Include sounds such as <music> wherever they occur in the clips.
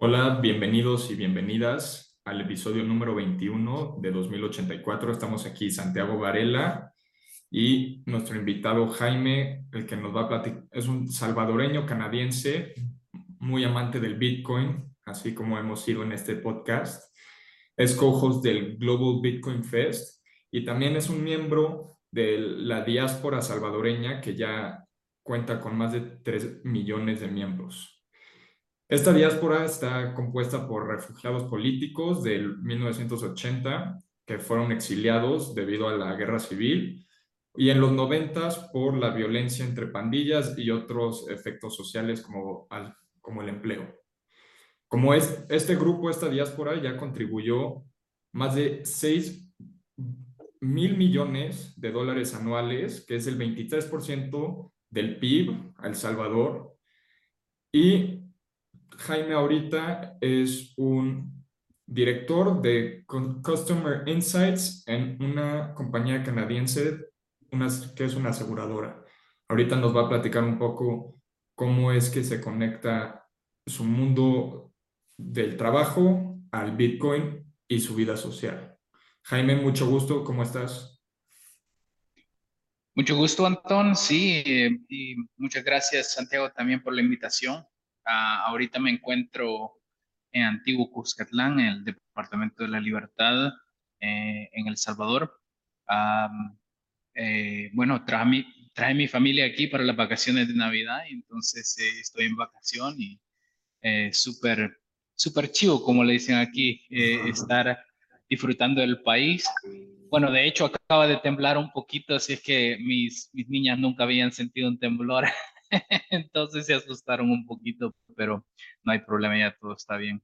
Hola, bienvenidos y bienvenidas al episodio número 21 de 2084. Estamos aquí Santiago Varela y nuestro invitado Jaime, el que nos va a platicar, es un salvadoreño canadiense, muy amante del Bitcoin, así como hemos sido en este podcast. Es co-host del Global Bitcoin Fest y también es un miembro de la diáspora salvadoreña que ya cuenta con más de 3 millones de miembros. Esta diáspora está compuesta por refugiados políticos del 1980 que fueron exiliados debido a la guerra civil y en los 90 por la violencia entre pandillas y otros efectos sociales como, como el empleo. Como es, este grupo, esta diáspora ya contribuyó más de 6 mil millones de dólares anuales, que es el 23% del PIB a El Salvador, y Jaime ahorita es un director de Customer Insights en una compañía canadiense que es una aseguradora. Ahorita nos va a platicar un poco cómo es que se conecta su mundo del trabajo al Bitcoin y su vida social. Jaime, mucho gusto, ¿cómo estás? Mucho gusto, Antón. Sí, eh, y muchas gracias, Santiago, también por la invitación. Ah, ahorita me encuentro en Antiguo Cuscatlán, en el Departamento de la Libertad, eh, en El Salvador. Eh, bueno, trae mi, familia aquí para las vacaciones de Navidad, y entonces eh, estoy en vacación y súper, súper chivo, como le dicen aquí, estar disfrutando del país. Bueno, de hecho acaba de temblar un poquito, así es que mis, mis niñas nunca habían sentido un temblor <laughs> <laughs> Entonces se asustaron un poquito, pero no hay problema, ya todo está bien.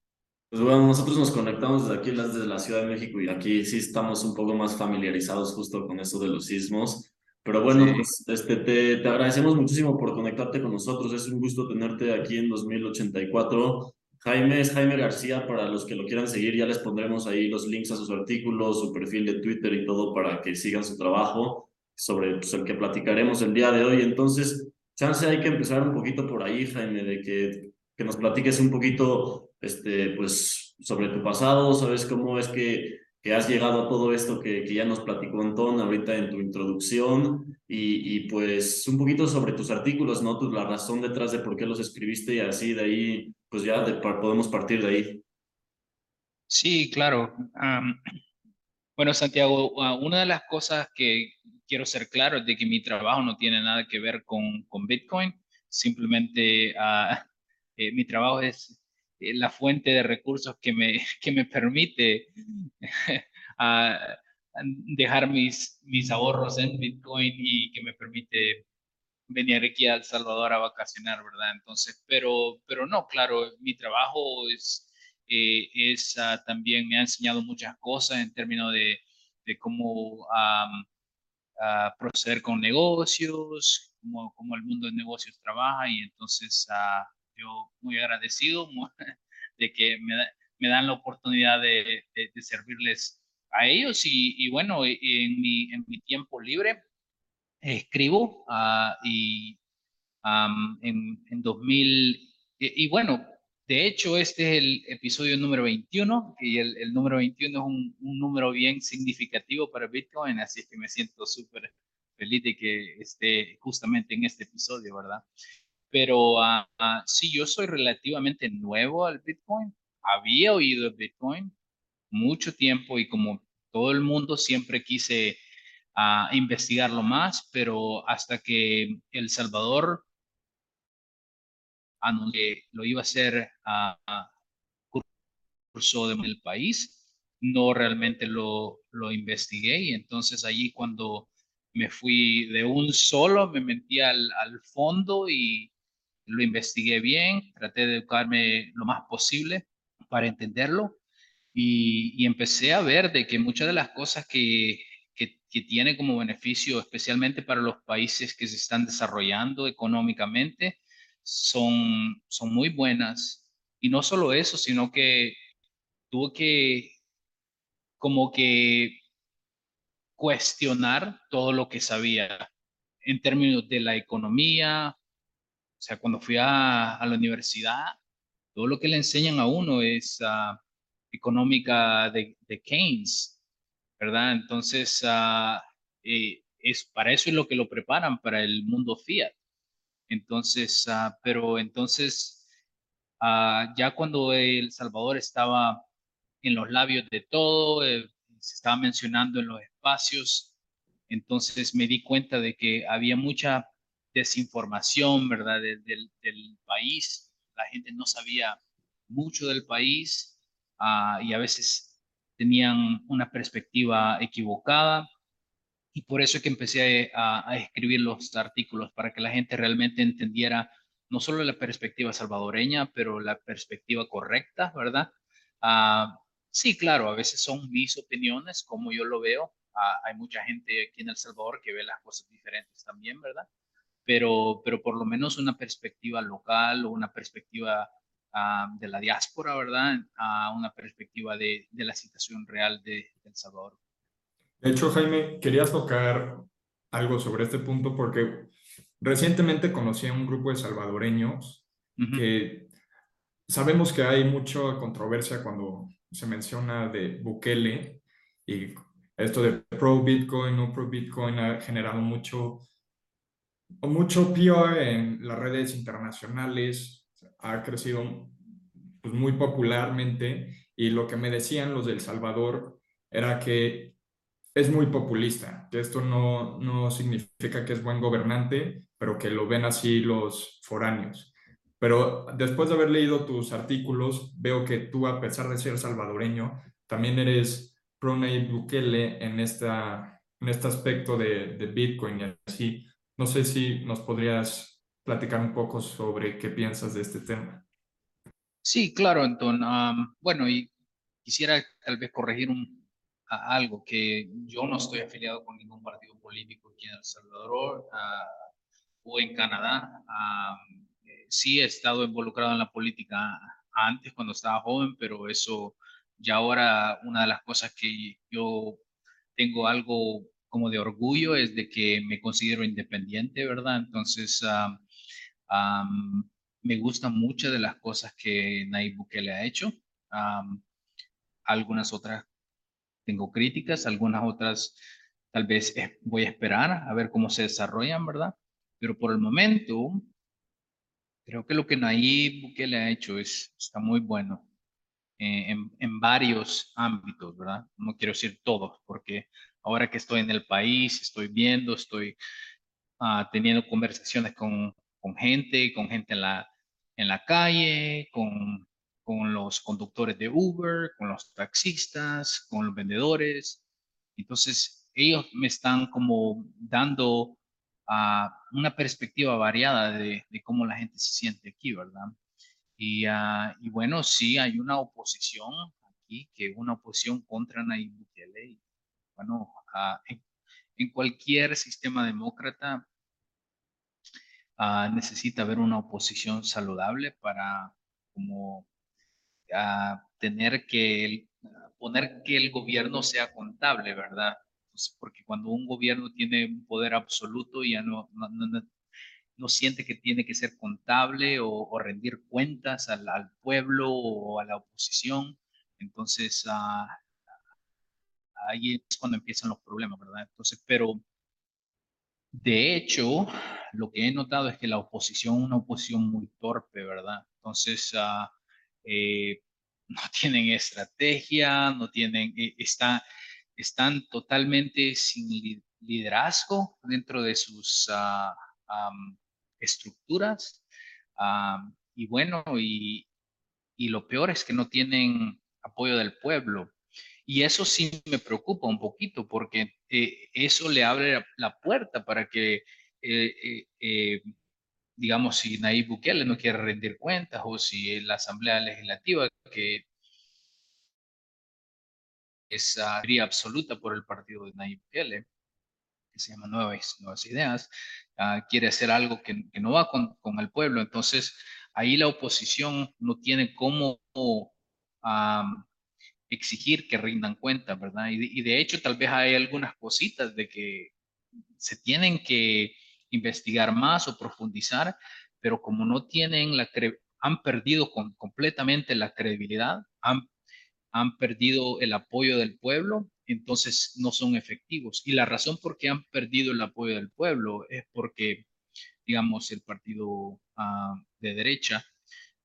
Pues bueno, nosotros nos conectamos desde aquí, desde la Ciudad de México, y aquí sí estamos un poco más familiarizados justo con eso de los sismos. Pero bueno, pues este, te, te agradecemos muchísimo por conectarte con nosotros. Es un gusto tenerte aquí en 2084. Jaime es Jaime García, para los que lo quieran seguir, ya les pondremos ahí los links a sus artículos, su perfil de Twitter y todo para que sigan su trabajo sobre pues, el que platicaremos el día de hoy. Entonces, chance hay que empezar un poquito por ahí, Jaime, de que, que nos platiques un poquito, este, pues, sobre tu pasado, sabes cómo es que, que has llegado a todo esto que, que ya nos platicó Antón ahorita en tu introducción y, y pues un poquito sobre tus artículos, ¿no? Tu, la razón detrás de por qué los escribiste y así de ahí, pues ya de, podemos partir de ahí. Sí, claro. bueno, Santiago, una de las cosas que quiero ser claro de que mi trabajo no tiene nada que ver con, con Bitcoin, simplemente uh, <laughs> eh, mi trabajo es eh, la fuente de recursos que me, <laughs> que me permite uh, <laughs> dejar mis, mis ahorros en Bitcoin y que me permite venir aquí a El Salvador a vacacionar, ¿verdad? Entonces, pero, pero no, claro, mi trabajo es, eh, es uh, también me ha enseñado muchas cosas en términos de, de cómo um, proceder con negocios, cómo, el mundo de negocios trabaja y entonces uh, yo muy agradecido <laughs> de que me, me dan la oportunidad de, servirles a ellos y, bueno, en mi, en mi, tiempo libre escribo uh, y en, en 2000 y, y bueno, de hecho, este es el episodio número 21 y el, número 21 es un, número bien significativo para Bitcoin, así es que me siento súper feliz de que esté justamente en este episodio, ¿verdad? Pero uh, sí, yo soy relativamente nuevo al Bitcoin, había oído el Bitcoin mucho tiempo y como todo el mundo siempre quise uh, investigarlo más, pero hasta que El Salvador que lo iba a hacer a, curso del país, no realmente lo, lo investigué y entonces allí cuando me fui de un solo, me metí al, al fondo y lo investigué bien, traté de educarme lo más posible para entenderlo y, y empecé a ver de que muchas de las cosas que, que, que, tiene como beneficio, especialmente para los países que se están desarrollando económicamente, son, son muy buenas. Y no solo eso, sino que tuve que como que cuestionar todo lo que sabía en términos de la economía. O sea, cuando fui a, a la universidad, todo lo que le enseñan a uno es uh, económica de, Keynes, ¿verdad? Entonces, uh, eh, es, para eso es lo que lo preparan para el mundo fiat. Entonces, uh, pero entonces, ya cuando El Salvador estaba en los labios de todo, eh, se estaba mencionando en los espacios, entonces me di cuenta de que había mucha desinformación, ¿verdad?, del, país. La gente no sabía mucho del país ah, y a veces tenían una perspectiva equivocada. Y por eso es que empecé a, escribir los artículos para que la gente realmente entendiera no solo la perspectiva salvadoreña, pero la perspectiva correcta, ¿verdad? Ah, sí, claro, a veces son mis opiniones, como yo lo veo. Ah, hay mucha gente aquí en El Salvador que ve las cosas diferentes también, ¿verdad? pero, pero por lo menos una perspectiva local o una perspectiva ah, de la diáspora, ¿verdad? A una perspectiva de, de la situación real de, El Salvador. De hecho, Jaime, quería tocar algo sobre este punto porque recientemente conocí a un grupo de salvadoreños que sabemos que hay mucha controversia cuando se menciona de Bukele y esto de pro Bitcoin, no pro Bitcoin ha generado mucho mucho PR en las redes internacionales, ha crecido pues, muy popularmente y lo que me decían los del Salvador era que es muy populista, que esto no, no significa que es buen gobernante, pero que lo ven así los foráneos. Pero después de haber leído tus artículos, veo que tú, a pesar de ser salvadoreño, también eres pro Nayib Bukele en, esta, en este aspecto de, Bitcoin y así. No sé si nos podrías platicar un poco sobre qué piensas de este tema. Sí, claro, Anton. bueno, y quisiera tal vez corregir un, algo, que yo no estoy afiliado con ningún partido político aquí en El Salvador o en Canadá. sí he estado involucrado en la política antes, cuando estaba joven, pero eso ya ahora una de las cosas que yo tengo algo como de orgullo es de que me considero independiente, ¿verdad? Entonces, me gustan muchas de las cosas que Nayib Bukele ha hecho. algunas otras tengo críticas, algunas otras tal vez voy a esperar a ver cómo se desarrollan, ¿verdad? Pero por el momento, creo que lo que Nayib Bukele ha hecho es, está muy bueno. Eh, en, en, varios ámbitos, ¿verdad? No quiero decir todos, porque ahora que estoy en el país, estoy viendo, estoy uh, teniendo conversaciones con, con, gente, con gente en la, en la calle, con, con los conductores de Uber, con los taxistas, con los vendedores. Entonces, ellos me están como dando uh, una perspectiva variada de, de, cómo la gente se siente aquí, ¿verdad? Y, uh, y, bueno, sí, hay una oposición aquí, que es una oposición contra Nayib Bukele bueno, en, cualquier sistema demócrata necesita haber una oposición saludable para como ah, tener que poner que el gobierno sea contable, ¿verdad? porque cuando un gobierno tiene un poder absoluto ya no, no, siente que tiene que ser contable o, rendir cuentas al, pueblo o a la oposición. Entonces, uh, ahí es cuando empiezan los problemas, ¿verdad? Entonces, pero de hecho, lo que he notado es que la oposición una oposición muy torpe, ¿verdad? Entonces, uh, eh, <laughs> no tienen estrategia, no tienen, eh, está, están totalmente sin liderazgo dentro de sus uh, estructuras. y bueno, y, y lo peor es que no tienen apoyo del pueblo. Y eso sí me preocupa un poquito porque eh, eso le abre la, puerta para que, digamos, si Nayib Bukele no quiere rendir cuentas o si la Asamblea Legislativa, que es mayoría absoluta por el partido de Nayib Bukele, que se llama Nuevas, Nuevas Ideas, ah, quiere hacer algo que, no va con, el pueblo. Entonces, ahí la oposición no tiene cómo exigir que rindan cuenta, ¿verdad? Y, de hecho tal vez hay algunas cositas de que se tienen que investigar más o profundizar, pero como no tienen la han perdido completamente la credibilidad, han, han perdido el apoyo del pueblo, entonces no son efectivos. Y la razón por qué han perdido el apoyo del pueblo es porque, digamos, el partido ah, de derecha,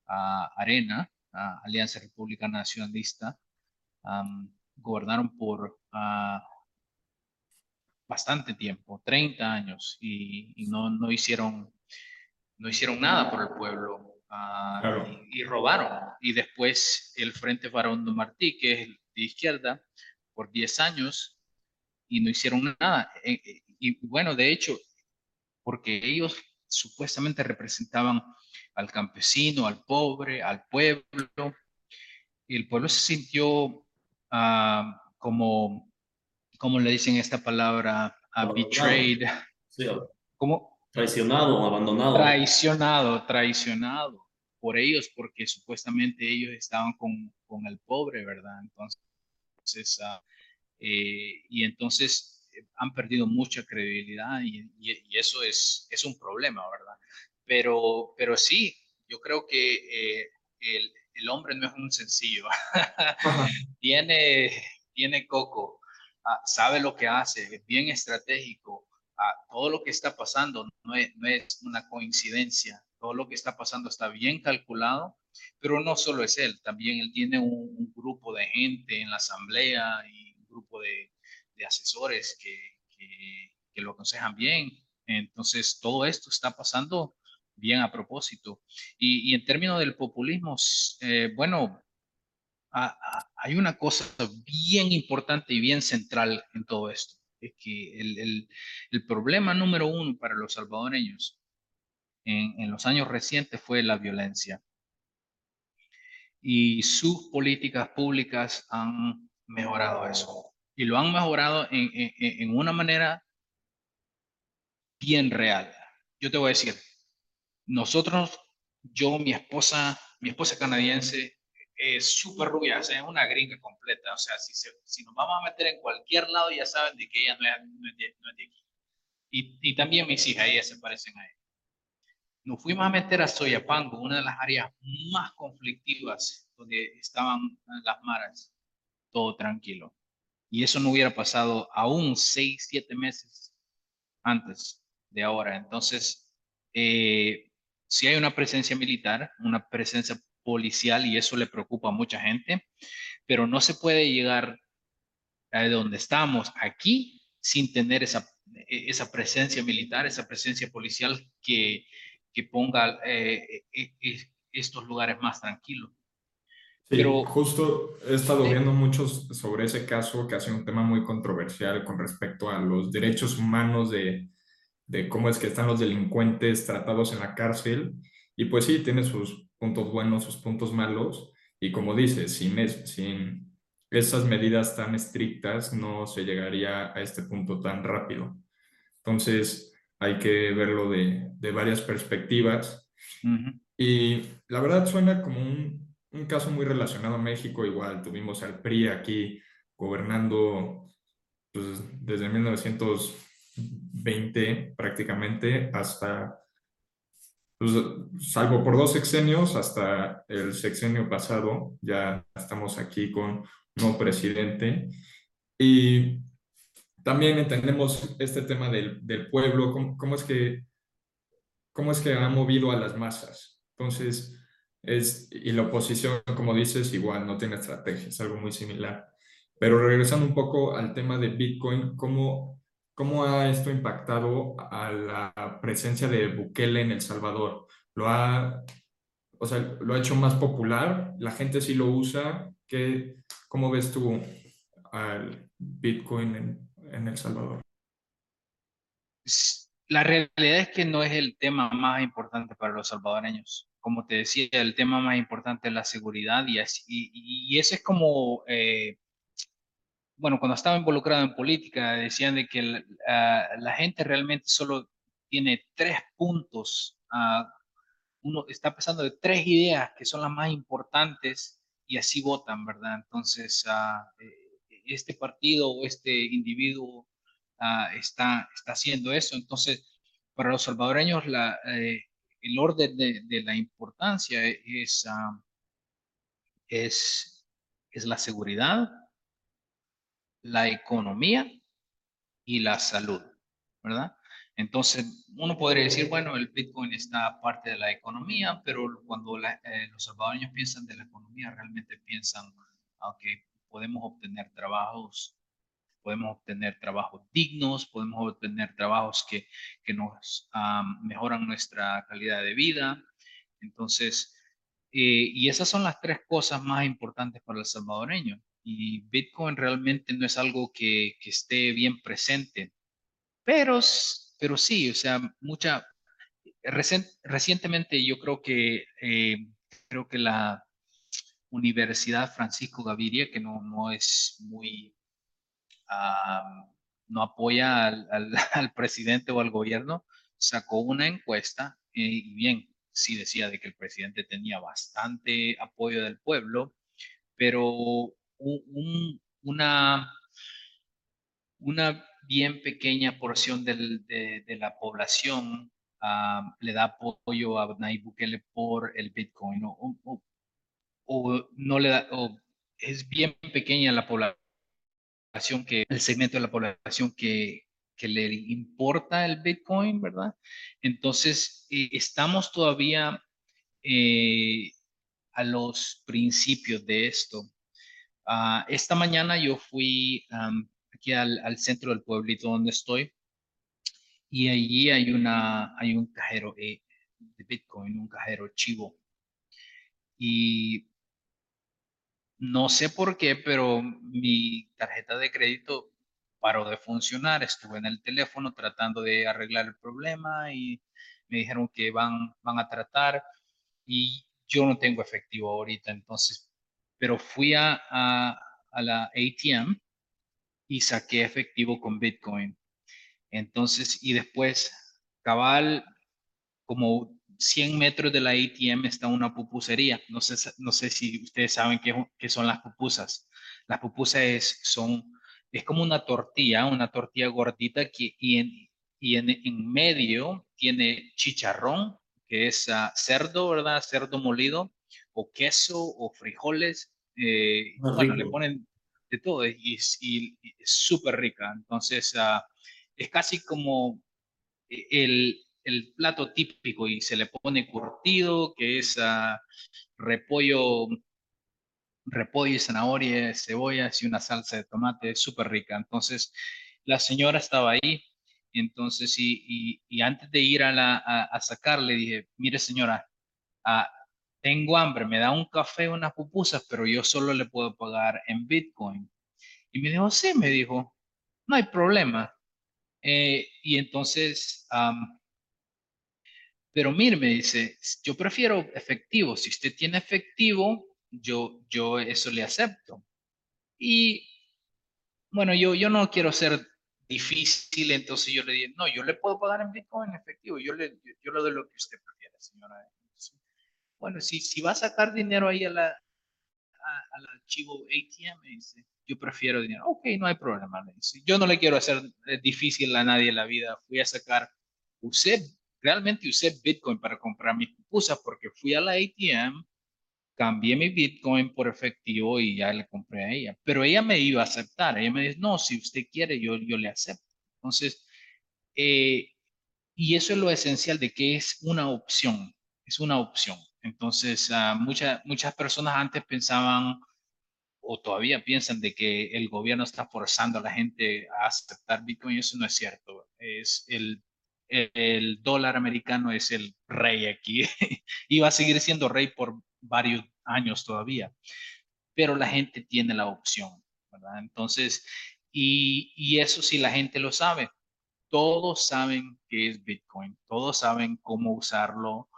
ah, Arena, ah, Alianza Republicana Nacionalista, gobernaron por bastante tiempo, 30 años, y, no, no, hicieron, no hicieron nada por el pueblo y, robaron. Y después el Frente Varón de Martí, que es de izquierda, por 10 años y no hicieron nada. Eh, eh, y bueno, de hecho, porque ellos supuestamente representaban al campesino, al pobre, al pueblo, y el pueblo se sintió ah, como, como le dicen esta palabra? Uh, betrayed. como Traicionado, abandonado. Traicionado, traicionado por ellos, porque supuestamente ellos estaban con, con el pobre, ¿verdad? Entonces, uh, eh, y entonces eh, han perdido mucha credibilidad y, y, eso es, es un problema, ¿verdad? Pero, pero sí, yo creo que eh, el, el, hombre no es un sencillo. <laughs> tiene, tiene coco, ah, sabe lo que hace, es bien estratégico. Todo lo que está pasando no es, no es una coincidencia. Todo lo que está pasando está bien calculado, pero no solo es él, también él tiene un, un grupo de gente en la asamblea y grupo de, asesores que, que, lo aconsejan bien. Entonces, todo esto está pasando bien a propósito. Y, en términos del populismo, eh, bueno, hay una cosa bien importante y bien central en todo esto. Es que el, problema número uno para los salvadoreños en, los años recientes fue la violencia. Y sus políticas públicas han mejorado eso. Y lo han mejorado en una manera bien real. Yo te voy a decir, nosotros, yo, mi esposa, mi esposa canadiense, es súper rubia, es una gringa completa. O sea, si, si nos vamos a meter en cualquier lado, ya saben de que ella no es, no es, de, no es de, aquí. Y, y, también mis hijas, ellas se parecen a ella. Nos fuimos a meter a Soyapango, una de las áreas más conflictivas donde estaban las maras todo tranquilo. Y eso no hubiera pasado aún seis, siete meses antes de ahora. Entonces, eh, si hay una presencia militar, una presencia policial, y eso le preocupa a mucha gente, pero no se puede llegar a donde estamos aquí sin tener esa, esa presencia militar, esa presencia policial que, que ponga eh, eh, estos lugares más tranquilos. Pero justo he estado viendo muchos sobre ese caso, que ha sido un tema muy controversial con respecto a los derechos humanos de, de cómo es que están los delincuentes tratados en la cárcel. Y pues sí, tiene sus puntos buenos, sus puntos malos. Y como dices, sin, sin esas medidas tan estrictas no se llegaría a este punto tan rápido. Entonces hay que verlo de, de varias perspectivas. Y la verdad suena como un un caso muy relacionado a México, igual tuvimos al PRI aquí gobernando pues, desde 1920 prácticamente hasta, pues, salvo por dos sexenios, hasta el sexenio pasado, ya estamos aquí con nuevo presidente. Y también entendemos este tema del, del pueblo, cómo, cómo, es que, cómo es que ha movido a las masas. Entonces, es, y la oposición, como dices, igual no tiene estrategia, es algo muy similar. Pero regresando un poco al tema de Bitcoin, ¿cómo, cómo ha esto impactado a la presencia de Bukele en El Salvador? ¿Lo ha, o sea, ¿lo ha hecho más popular? ¿La gente sí lo usa? ¿Qué, ¿Cómo ves tú al Bitcoin en, El Salvador? La realidad es que no es el tema más importante para los salvadoreños como te decía, el tema más importante es la seguridad y, así, ese es como, eh, bueno, cuando estaba involucrado en política, decían de que la, ah, la gente realmente solo tiene tres puntos, uh, uno está pensando de tres ideas que son las más importantes y así votan, ¿verdad? Entonces, uh, este partido o este individuo está, está haciendo eso. Entonces, para los salvadoreños, la, eh, el orden de, la importancia es, es, es la seguridad, la economía y la salud, ¿verdad? Entonces, uno podría decir, bueno, el Bitcoin está parte de la economía, pero cuando eh, los salvadoreños piensan de la economía, realmente piensan, que podemos obtener trabajos, podemos obtener trabajos dignos, podemos obtener trabajos que, que nos mejoran nuestra calidad de vida. Entonces, eh, y esas son las tres cosas más importantes para el salvadoreño. Y Bitcoin realmente no es algo que, esté bien presente, pero pero sí, o sea, mucha, recientemente yo creo que, eh, creo que la Universidad Francisco Gaviria, que no, no es muy, no apoya al, <laughs> al, presidente o al gobierno, sacó una encuesta eh, y bien, sí decía de que el presidente tenía bastante apoyo del pueblo, pero un, una, bien pequeña porción de, la población ah, le da apoyo a Nayib Bukele por el Bitcoin o, no le da, o es bien pequeña la población que, el segmento de la población que, que le importa el Bitcoin, ¿verdad? Entonces, eh, estamos todavía eh, a los principios de esto. Ah, esta mañana yo fui aquí al, centro del pueblito donde estoy. Y allí hay, una, hay un cajero eh, de Bitcoin, un cajero chivo. Y no sé por qué, pero mi tarjeta de crédito paró de funcionar. Estuve en el teléfono tratando de arreglar el problema y me dijeron que van, van a tratar y yo no tengo efectivo ahorita, entonces, pero fui a, a, la ATM y saqué efectivo con Bitcoin. Entonces, y después, cabal, como 100 metros de la ATM está una pupusería. No sé, no sé si ustedes saben qué, qué son las pupusas. Las pupusas es, son, es como una tortilla, una tortilla gordita que, y, en, y en, en medio tiene chicharrón, que es ah, cerdo, ¿verdad? Cerdo molido, o queso, o frijoles. Eh, bueno, le ponen de todo y, es súper rica. Entonces, uh, es casi como el, el, plato típico y se le pone curtido, que es uh, repollo, repollo y zanahoria, cebollas y una salsa de tomate súper rica. Entonces, la señora estaba ahí. Entonces, y, y, antes de ir a, la, a, a sacar, le dije, mire señora, uh, tengo hambre, me da un café, unas pupusas, pero yo solo le puedo pagar en Bitcoin. Y me dijo, sí, me dijo, no hay problema. Eh, y entonces, pero mire, me dice, yo prefiero efectivo. Si usted tiene efectivo, yo, yo eso le acepto. Y bueno, yo, yo no quiero ser difícil, entonces yo le dije, no, yo le puedo pagar en Bitcoin efectivo, yo le, yo, le doy lo que usted prefiera, señora. Bueno, si, si va a sacar dinero ahí a la, al archivo ATM, dice, yo prefiero dinero. Ok, no hay problema. Yo no le quiero hacer eh, difícil a nadie la vida. Fui a sacar, usé, realmente usé Bitcoin para comprar mis pupusas porque fui a la ATM, cambié mi Bitcoin por efectivo y ya le compré a ella. Pero ella me iba a aceptar. Ella me dice, no, si usted quiere, yo, yo le acepto. Entonces, eh, y eso es lo esencial de que es una opción, es una opción. Entonces, uh, muchas personas antes pensaban o todavía piensan de que el gobierno está forzando a la gente a aceptar Bitcoin. Eso no es cierto. Es el, el dólar americano es el rey aquí <laughs> y va a seguir siendo rey por varios años todavía. Pero la gente tiene la opción. Entonces, y, y eso sí la gente lo sabe. Todos saben qué es Bitcoin, todos saben cómo usarlo,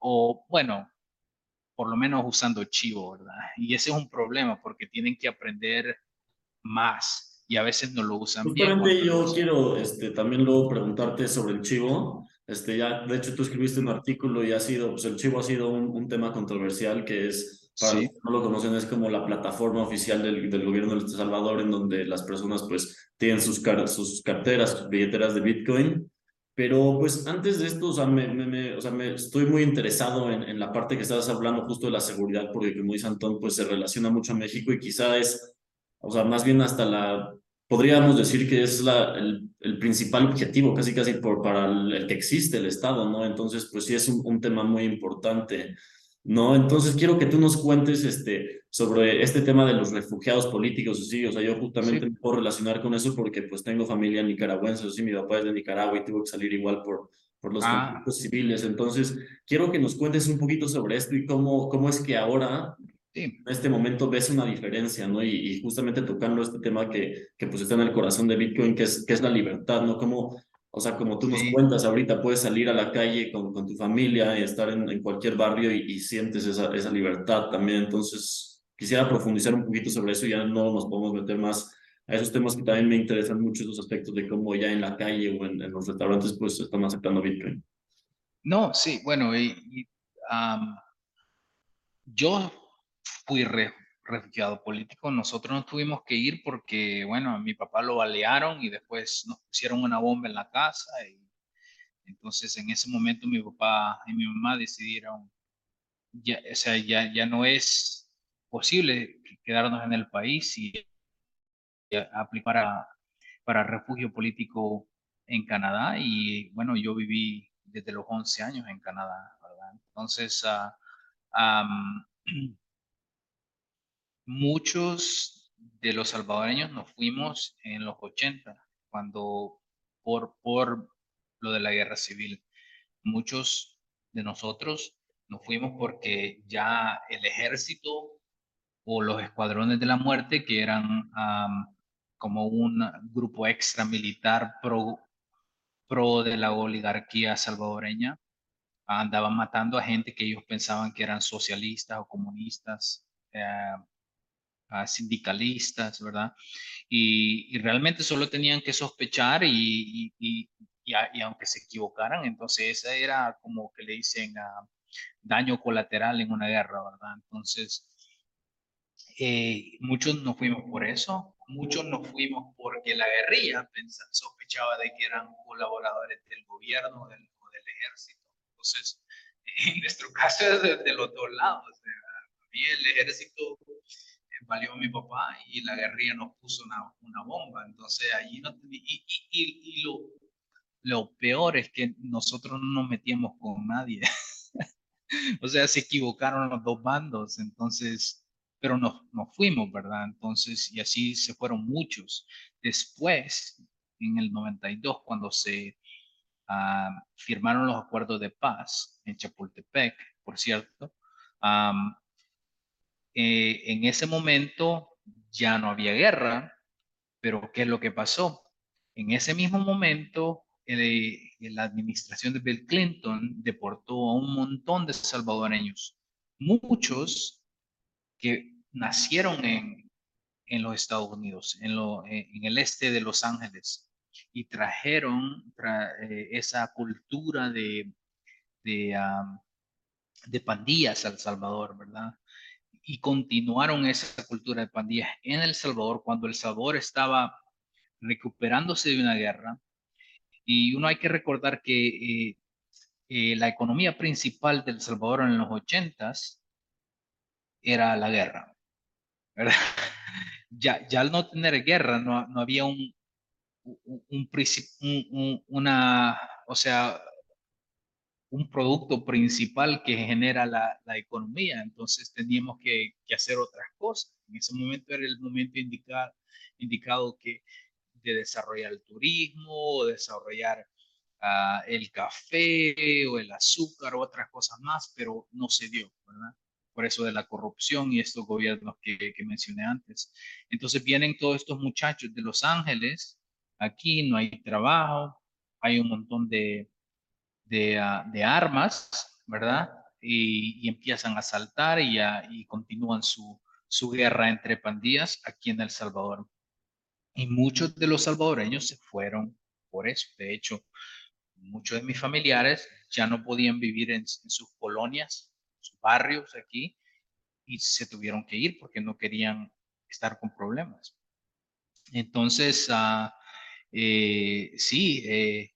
o bueno, por lo menos usando Chivo, ¿verdad? Y ese es un problema porque tienen que aprender más y a veces no lo usan Justamente bien. yo quiero este, también luego preguntarte sobre el Chivo. Este, ya, de hecho, tú escribiste un artículo y ha sido, pues el Chivo ha sido un, un tema controversial que es, para los que no lo conocen, es como la plataforma oficial del, del gobierno de El Salvador en donde las personas pues tienen sus, car sus carteras, sus billeteras de Bitcoin Pero pues antes de esto, o sea, me, me, o sea, me estoy muy interesado en, en, la parte que estabas hablando justo de la seguridad, porque como dice Antón, pues se relaciona mucho a México y quizá es, o sea, más bien hasta la, podríamos decir que es la, el, el principal objetivo, casi casi por, para el, el, que existe el Estado, ¿no? Entonces, pues sí es un, un tema muy importante. ¿no? Entonces quiero que tú nos cuentes este, sobre este tema de los refugiados políticos, sí, o sea, yo justamente sí. me puedo relacionar con eso porque pues tengo familia nicaragüense, sí, mi papá es de Nicaragua y tuvo que salir igual por, por los ah. conflictos civiles, entonces quiero que nos cuentes un poquito sobre esto y cómo, cómo es que ahora Sí. En este momento ves una diferencia, ¿no? Y, y, justamente tocando este tema que, que pues está en el corazón de Bitcoin, que es, que es la libertad, ¿no? Cómo, o sea, como tú nos cuentas ahorita, puedes salir a la calle con, con tu familia y estar en, en cualquier barrio y, y, sientes esa, esa libertad también. Entonces, quisiera profundizar un poquito sobre eso ya no nos podemos meter más a esos temas que también me interesan mucho, esos aspectos de cómo ya en la calle o en, en los restaurantes pues están aceptando Bitcoin. No, sí, bueno, y, y um, yo fui re, refugiado político. Nosotros nos tuvimos que ir porque, bueno, a mi papá lo balearon y después nos pusieron una bomba en la casa. Y entonces en ese momento mi papá y mi mamá decidieron, ya, o sea, ya, ya no es posible quedarnos en el país y aplicar para, para refugio político en Canadá. Y bueno, yo viví desde los 11 años en Canadá, ¿verdad? Entonces, um, <clears throat> muchos de los salvadoreños nos fuimos en los 80, cuando por, por lo de la guerra civil. Muchos de nosotros nos fuimos porque ya el ejército o los escuadrones de la muerte, que eran como un grupo extra militar pro, pro de la oligarquía salvadoreña, andaban matando a gente que ellos pensaban que eran socialistas o comunistas. Eh, sindicalistas, ¿verdad? Y, realmente solo tenían que sospechar y, y, y, aunque se equivocaran, entonces esa era como que le dicen uh, daño colateral en una guerra, ¿verdad? Entonces, eh, muchos nos fuimos por eso, muchos nos fuimos porque la guerrilla pensaba, sospechaba de que eran colaboradores del gobierno del, o del ejército. Entonces, <laughs> en nuestro caso es de, de los dos lados. a mí el ejército valió mi papá y la guerrilla nos puso una, una bomba. Entonces allí no y, y, y, lo, lo peor es que nosotros no nos metíamos con nadie. <laughs> o sea, se equivocaron los dos bandos, entonces, pero nos, nos fuimos, ¿verdad? Entonces, y así se fueron muchos. Después, en el 92, cuando se uh, firmaron los acuerdos de paz en Chapultepec, por cierto, eh, en ese momento ya no había guerra, pero ¿qué es lo que pasó? En ese mismo momento, eh, la administración de Bill Clinton deportó a un montón de salvadoreños, muchos que nacieron en, en los Estados Unidos, en, lo, eh, en, el este de Los Ángeles, y trajeron tra, eh, esa cultura de, de, um, de pandillas al Salvador, ¿verdad? y continuaron esa cultura de pandillas en El Salvador cuando El Salvador estaba recuperándose de una guerra. Y uno hay que recordar que eh, la economía principal del Salvador en los ochentas era la guerra. ¿verdad? <laughs> Ya, al no tener guerra, no, no había un, un, un, un, una, o sea, un producto principal que genera la, la economía. Entonces teníamos que, hacer otras cosas. En ese momento era el momento indicado, indicado que de desarrollar el turismo, desarrollar uh, el café o el azúcar o otras cosas más, pero no se dio, ¿verdad? Por eso de la corrupción y estos gobiernos que, mencioné antes. Entonces vienen todos estos muchachos de Los Ángeles, aquí no hay trabajo, hay un montón de, de, de armas, ¿verdad? Y, empiezan a saltar y, a, y continúan su, su guerra entre pandillas aquí en El Salvador. Y muchos de los salvadoreños se fueron por eso. De hecho, muchos de mis familiares ya no podían vivir en, sus colonias, barrios aquí, y se tuvieron que ir porque no querían estar con problemas. Entonces, uh, eh, sí, eh,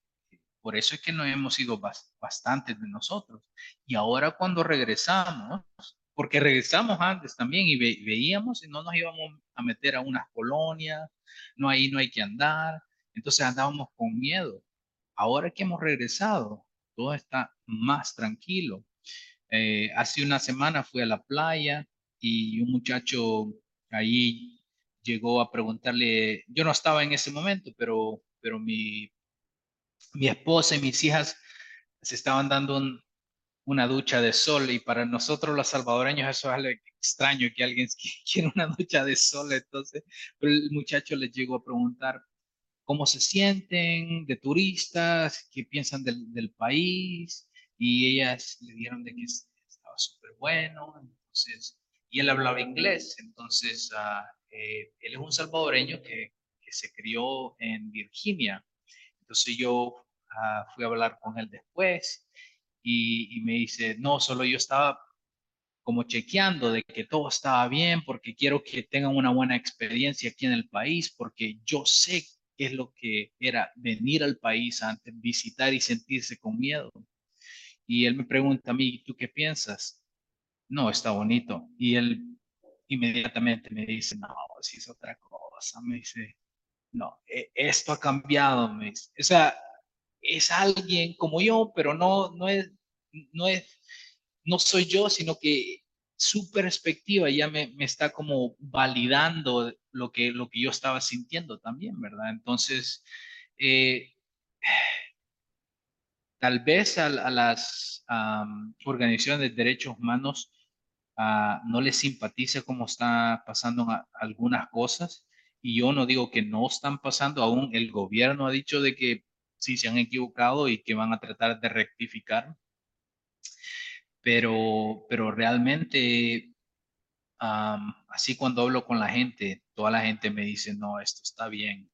por eso es que no hemos ido bastantes de nosotros. Y ahora cuando regresamos, porque regresamos antes también y veíamos y no nos íbamos a meter a unas colonias, no ahí no hay que andar, entonces andábamos con miedo. Ahora que hemos regresado, todo está más tranquilo. Eh, hace una semana fui a la playa y un muchacho ahí llegó a preguntarle, yo no estaba en ese momento, pero, pero mi, mi esposa y mis hijas se estaban dando una ducha de sol y para nosotros los salvadoreños eso es algo extraño que alguien <laughs> quiera una ducha de sol, entonces, el muchacho les llegó a preguntar cómo se sienten de turistas, qué piensan del, del país y ellas le dieron de que estaba súper bueno, entonces, y él hablaba inglés, entonces uh, eh, él es un salvadoreño que, se crió en Virginia. Entonces yo ah, fui a hablar con él después y, me dice, no, solo yo estaba como chequeando de que todo estaba bien porque quiero que tengan una buena experiencia aquí en el país porque yo sé qué es lo que era venir al país antes, visitar y sentirse con miedo. Y él me pregunta a mí, ¿tú qué piensas? No, está bonito. Y él inmediatamente me dice, no, si es otra cosa, me dice, no, e, esto ha cambiado, me dice. O sea, es alguien como yo, pero no, no es, no es, no soy yo, sino que su perspectiva ya me, me, está como validando lo que, lo que yo estaba sintiendo también, ¿verdad? Entonces, eh, tal vez a, las organizaciones de derechos humanos Ah, no les simpatice cómo está pasando algunas cosas. Y yo no digo que no están pasando, aún el gobierno ha dicho de que sí se han equivocado y que van a tratar de rectificar. Pero, pero realmente, así cuando hablo con la gente, toda la gente me dice, no, esto está bien.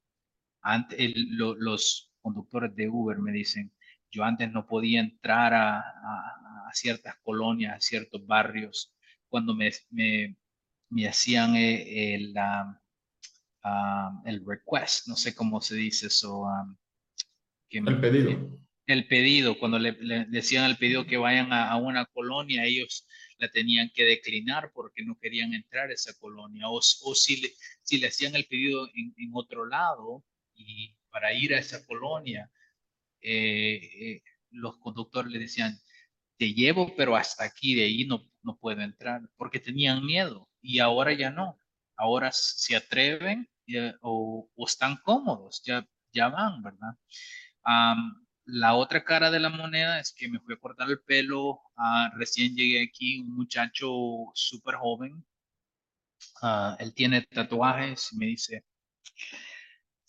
Antes, los conductores de Uber me dicen, yo antes no podía entrar a, a ciertas colonias, a ciertos barrios, cuando me, me, me hacían eh, el, el request, no sé cómo se dice eso. el pedido. El pedido, cuando le, decían al pedido que vayan a, una colonia, ellos la tenían que declinar porque no querían entrar a esa colonia. O, o si, le, si le hacían el pedido en, en, otro lado y para ir a esa colonia, eh, eh, los conductores le decían, te llevo, pero hasta aquí, de ahí no, no puedo entrar, porque tenían miedo y ahora ya no. Ahora se atreven eh, o, están cómodos, ya, ya van, ¿verdad? la otra cara de la moneda es que me fui a cortar el pelo, ah, recién llegué aquí, un muchacho súper joven, ah, él tiene tatuajes y me dice,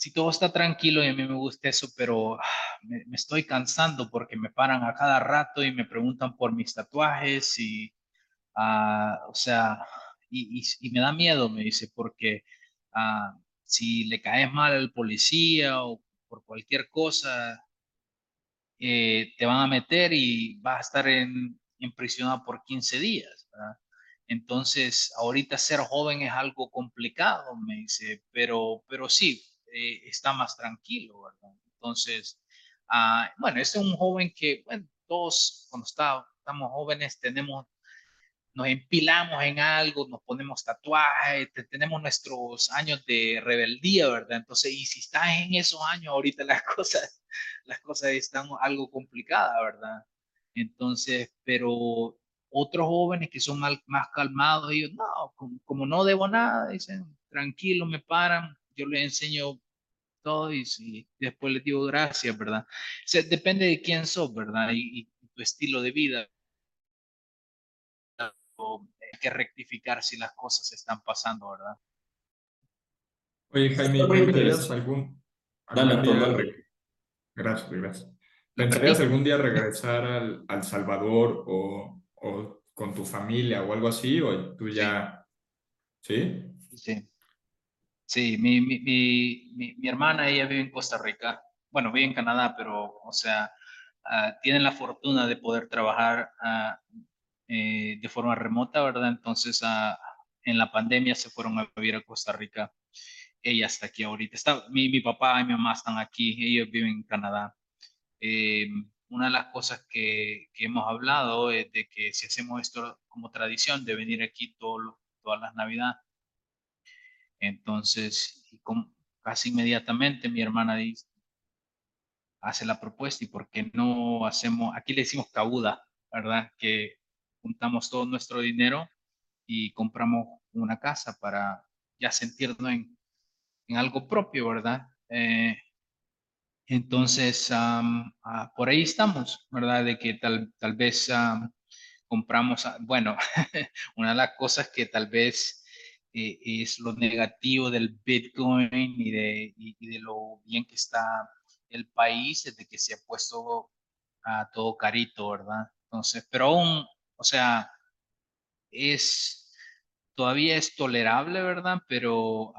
si todo está tranquilo y a mí me gusta eso, pero ah, me, estoy cansando porque me paran a cada rato y me preguntan por mis tatuajes y, uh, o sea, y, y, me da miedo, me dice, porque uh, si le caes mal al policía o por cualquier cosa, eh, te van a meter y vas a estar en, prisión por 15 días. ¿verdad? Entonces, ahorita ser joven es algo complicado, me dice, pero, pero sí, eh, está más tranquilo. Entonces, uh, bueno, este es un joven que, bueno, todos cuando está, estamos jóvenes tenemos, nos empilamos en algo, nos ponemos tatuajes, tenemos nuestros años de rebeldía, ¿verdad? Entonces, y si estás en esos años, ahorita las <laughs> cosas, las cosas están algo complicadas, ¿verdad? Entonces, pero otros jóvenes que son más, calmados, ellos, no, como no debo nada, dicen, tranquilo, me paran, yo les enseño todo y, después les digo gracias, ¿verdad? O depende de quién sos, ¿verdad? Y, tu estilo de vida. hay que rectificar si las cosas están pasando, ¿verdad? Oye, Jaime, ¿pensarías algún, algún día... Gracias, gracias. ¿Pensarías algún día regresar al, al Salvador o, o, con tu familia o algo así? ¿O tú ya... ¿Sí? Sí. Sí, mi, mi, mi, mi, hermana, ella vive en Costa Rica. Bueno, vive en Canadá, pero, o sea, uh, tienen la fortuna de poder trabajar uh, eh, de forma remota, ¿verdad? Entonces, uh, en la pandemia se fueron a vivir a Costa Rica. Ella está aquí ahorita. Está, mi, papá y mi mamá están aquí, ellos viven en Canadá. Eh, una de las cosas que, que, hemos hablado es de que si hacemos esto como tradición de venir aquí todos todas las navidades, entonces casi inmediatamente mi hermana dice, hace la propuesta y por qué no hacemos, aquí le decimos cauda, ¿verdad? Que juntamos todo nuestro dinero y compramos una casa para ya sentirnos en, algo propio, ¿verdad? Eh, entonces, ah, por ahí estamos, ¿verdad? De que tal, tal vez compramos, ah, bueno, <laughs> una de las cosas que tal vez eh, es lo negativo del Bitcoin y de, y de lo bien que está el país desde que se ha puesto a todo carito, ¿verdad? Entonces, pero aún, o sea, es, todavía es tolerable, ¿verdad? Pero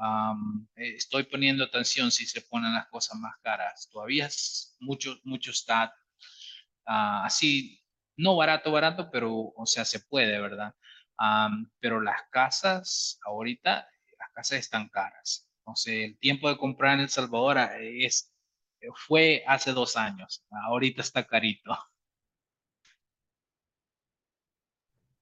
eh, estoy poniendo atención si se ponen las cosas más caras. Todavía es mucho, mucho está ah, así, no barato, barato, pero, o sea, se puede, ¿verdad? Pero las casas, ahorita, las casas están caras. Entonces, el tiempo de comprar en El Salvador ah, es fue hace dos años. Ahorita está carito.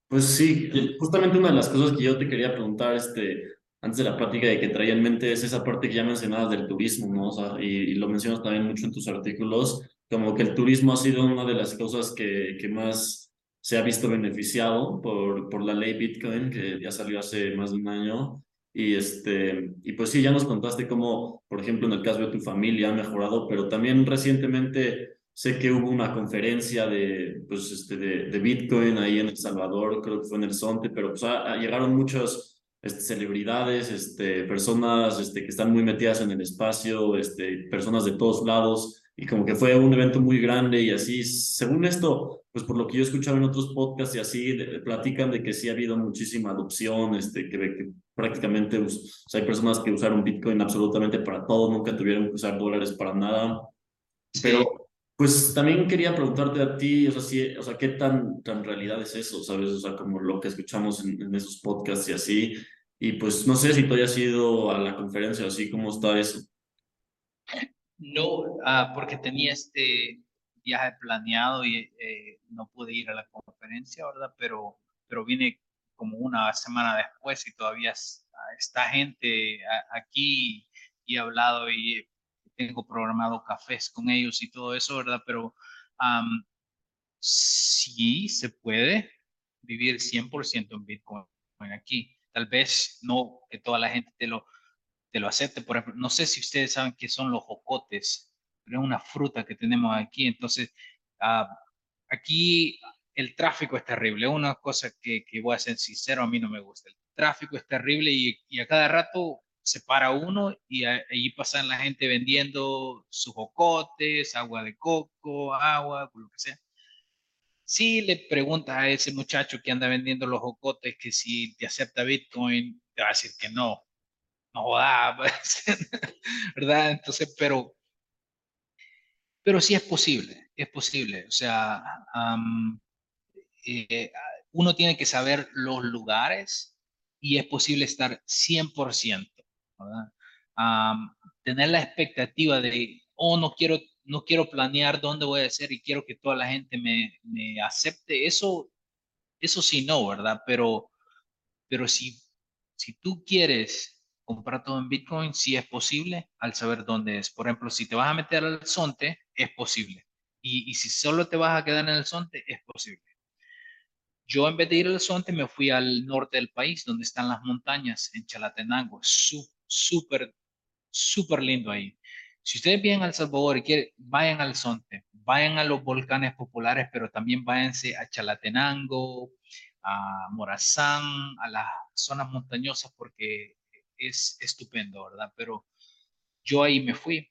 Pues sí, justamente una de las cosas que yo te quería preguntar este, antes de la plática de que traía en mente es esa parte que ya mencionabas del turismo, ¿no? O sea, y, lo mencionas también mucho en tus artículos, como que el turismo ha sido una de las cosas que, que más se ha visto beneficiado por, por la ley Bitcoin, que ya salió hace más de un año, y, este, y pues sí, ya nos contaste cómo, por ejemplo, en el caso de tu familia ha mejorado, pero también recientemente sé que hubo una conferencia de, pues, este, de, Bitcoin ahí en El Salvador, creo que fue en el Sonte, pero pues llegaron muchas este, celebridades, este, personas este, que están muy metidas en el espacio, este, personas de todos lados, y como que fue un evento muy grande y así, según esto, pues por lo que yo he escuchado en otros podcasts y así, platican de que sí ha habido muchísima adopción, este, que, que prácticamente o sea, hay personas que usaron Bitcoin absolutamente para todo, nunca tuvieron que usar dólares para nada. Pero pues también quería preguntarte a ti, o sea, si, o sea ¿qué tan, tan realidad es eso? ¿Sabes? O sea, como lo que escuchamos en, esos podcasts y así. Y pues no sé si tú hayas ido a la conferencia o así, ¿cómo está eso? No, ah, porque tenía este viaje planeado y eh, no pude ir a la conferencia, ¿verdad? Pero, pero vine como una semana después y todavía está gente aquí y he hablado y tengo programado cafés con ellos y todo eso, ¿verdad? Pero sí se puede vivir 100% en Bitcoin aquí. Tal vez no que toda la gente te lo, te lo acepte. Por ejemplo, no sé si ustedes saben qué son los jocotes, es una fruta que tenemos aquí. Entonces, ah, aquí el tráfico es terrible. Una cosa que, que, voy a ser sincero, a mí no me gusta. El tráfico es terrible y, y a cada rato se para uno y ahí pasan la gente vendiendo sus jocotes, agua de coco, agua, lo que sea. Si le preguntas a ese muchacho que anda vendiendo los jocotes que si te acepta Bitcoin, te va a decir que no. No da, <laughs> ¿verdad? Entonces, pero, pero sí es posible, es posible. O sea, eh, uno tiene que saber los lugares y es posible estar 100%, tener la expectativa de, oh, no quiero, no quiero planear dónde voy a ser y quiero que toda la gente me, me acepte, eso, eso sí no, ¿verdad? Pero, pero si, si tú quieres comprar todo en Bitcoin, sí es posible al saber dónde es. Por ejemplo, si te vas a meter al Zonte, es posible. Y, y si solo te vas a quedar en el Zonte, es posible. Yo en vez de ir al Zonte me fui al norte del país, donde están las montañas, en Chalatenango. Súper, súper lindo ahí. Si ustedes vienen al Salvador y quieren, vayan al Zonte, vayan a los volcanes populares, pero también váyanse a Chalatenango, a Morazán, a las zonas montañosas, porque es estupendo, ¿verdad? Pero yo ahí me fui.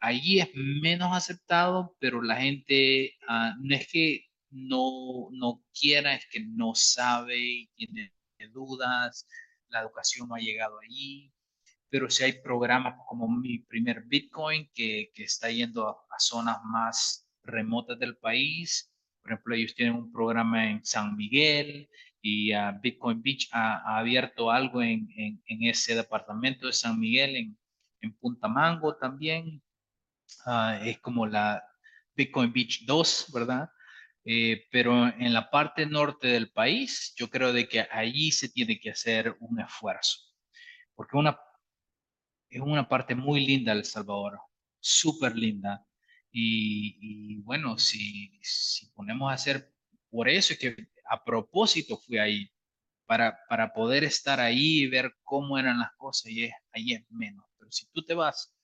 Allí es menos aceptado, pero la gente, ah, no es que no, no quiera, es que no sabe tiene dudas, la educación no ha llegado allí, pero si hay programas como mi primer Bitcoin que, que está yendo a, zonas más remotas del país, por ejemplo, ellos tienen un programa en San Miguel y uh, Bitcoin Beach ha, abierto algo en, en, en, ese departamento de San Miguel, en, en Punta Mango también. Uh, es como la, Bitcoin Beach 2, ¿verdad? Eh, pero en la parte norte del país, yo creo de que allí se tiene que hacer un esfuerzo, porque una, es una parte muy linda El Salvador, súper linda. Y, bueno, si, si ponemos a hacer, por eso es que a propósito fui ahí, para, para poder estar ahí y ver cómo eran las cosas, y es, ahí es menos. Pero si tú te vas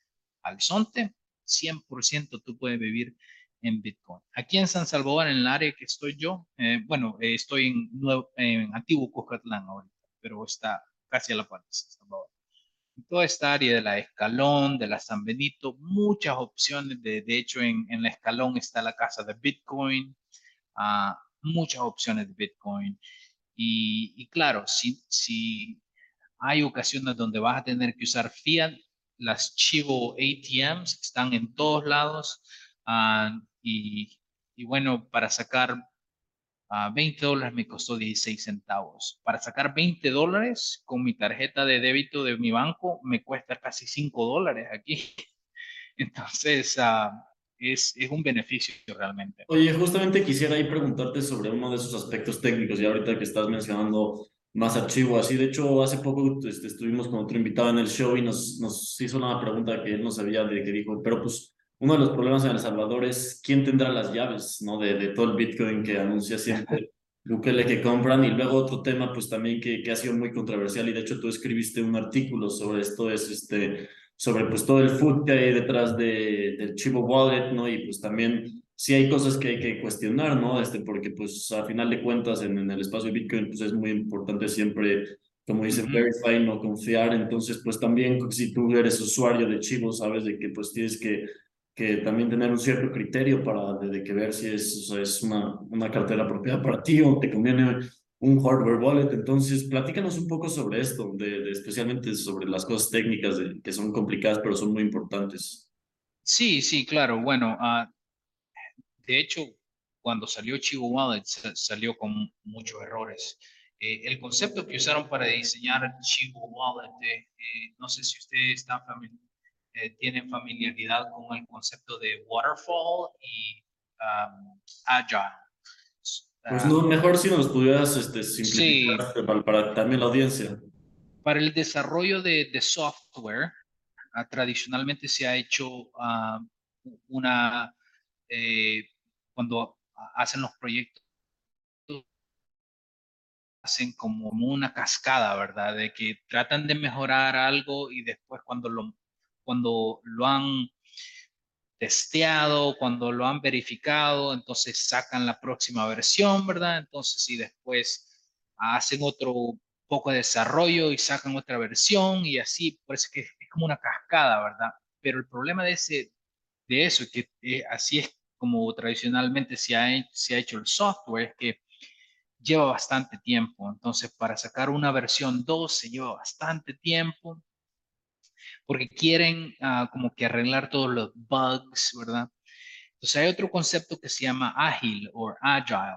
al Sonte, 100% tú puedes vivir en Bitcoin. Aquí en San Salvador, en el área que estoy yo, eh, bueno, eh, estoy en, Nuevo, en Antiguo Cocatlán ahorita, pero está casi a la parte de San Salvador. En toda esta área de la Escalón, de la San Benito, muchas opciones. De, de hecho, en, en, la Escalón está la casa de Bitcoin, uh, muchas opciones de Bitcoin. Y, claro, si, si hay ocasiones donde vas a tener que usar fiat, las Chivo ATMs están en todos lados. Uh, y, bueno, para sacar uh, ah, 20 dólares me costó 16 centavos. Para sacar 20 dólares con mi tarjeta de débito de mi banco me cuesta casi 5 dólares aquí. <laughs> Entonces, uh, es, es, un beneficio realmente. Oye, justamente quisiera ahí preguntarte sobre uno de esos aspectos técnicos, y ahorita que estás mencionando más archivo, así de hecho hace poco este, estuvimos con otro invitado en el show y nos, nos hizo una pregunta que él no sabía de que dijo, pero pues uno de los problemas en El Salvador es quién tendrá las llaves, ¿no? De, de todo el Bitcoin que anuncia siempre Bukele que compran. Y luego otro tema, pues también que, que ha sido muy controversial y de hecho tú escribiste un artículo sobre esto, es este, sobre pues todo el food que hay detrás de, del Chivo Wallet, ¿no? Y pues también sí hay cosas que hay que cuestionar, ¿no? Este, porque pues a final de cuentas en, en el espacio de Bitcoin pues es muy importante siempre como dicen, uh -huh. verify, no confiar. Entonces, pues también si tú eres usuario de Chivo, sabes de que pues tienes que que también tener un cierto criterio para de, que ver si es, o sea, es una, una cartera apropiada para ti o te conviene un hardware wallet. Entonces, platícanos un poco sobre esto, de, de especialmente sobre las cosas técnicas de, que son complicadas, pero son muy importantes. Sí, sí, claro. Bueno, uh, de hecho, cuando salió Chivo Wallet, salió con muchos errores. Eh, el concepto que usaron para diseñar Chivo Wallet, eh, eh, no sé si usted está familiar eh, tienen familiaridad con el concepto de waterfall y um, agile. Pues no, mejor si nos pudieras este, simplificar sí. para, para, también la audiencia. Para el desarrollo de, de software, uh, tradicionalmente se ha hecho uh, una, eh, cuando hacen los proyectos, hacen como una cascada, ¿verdad? De que tratan de mejorar algo y después cuando lo cuando lo han testeado, cuando lo han verificado, entonces sacan la próxima versión, ¿verdad? Entonces, y después hacen otro poco de desarrollo y sacan otra versión y así, parece que es como una cascada, ¿verdad? Pero el problema de, ese, de eso, que eh, así es como tradicionalmente se ha, se ha hecho el software, es que lleva bastante tiempo. Entonces, para sacar una versión 2 se lleva bastante tiempo porque quieren uh, como que arreglar todos los bugs, ¿verdad? Entonces hay otro concepto que se llama ágil o agile.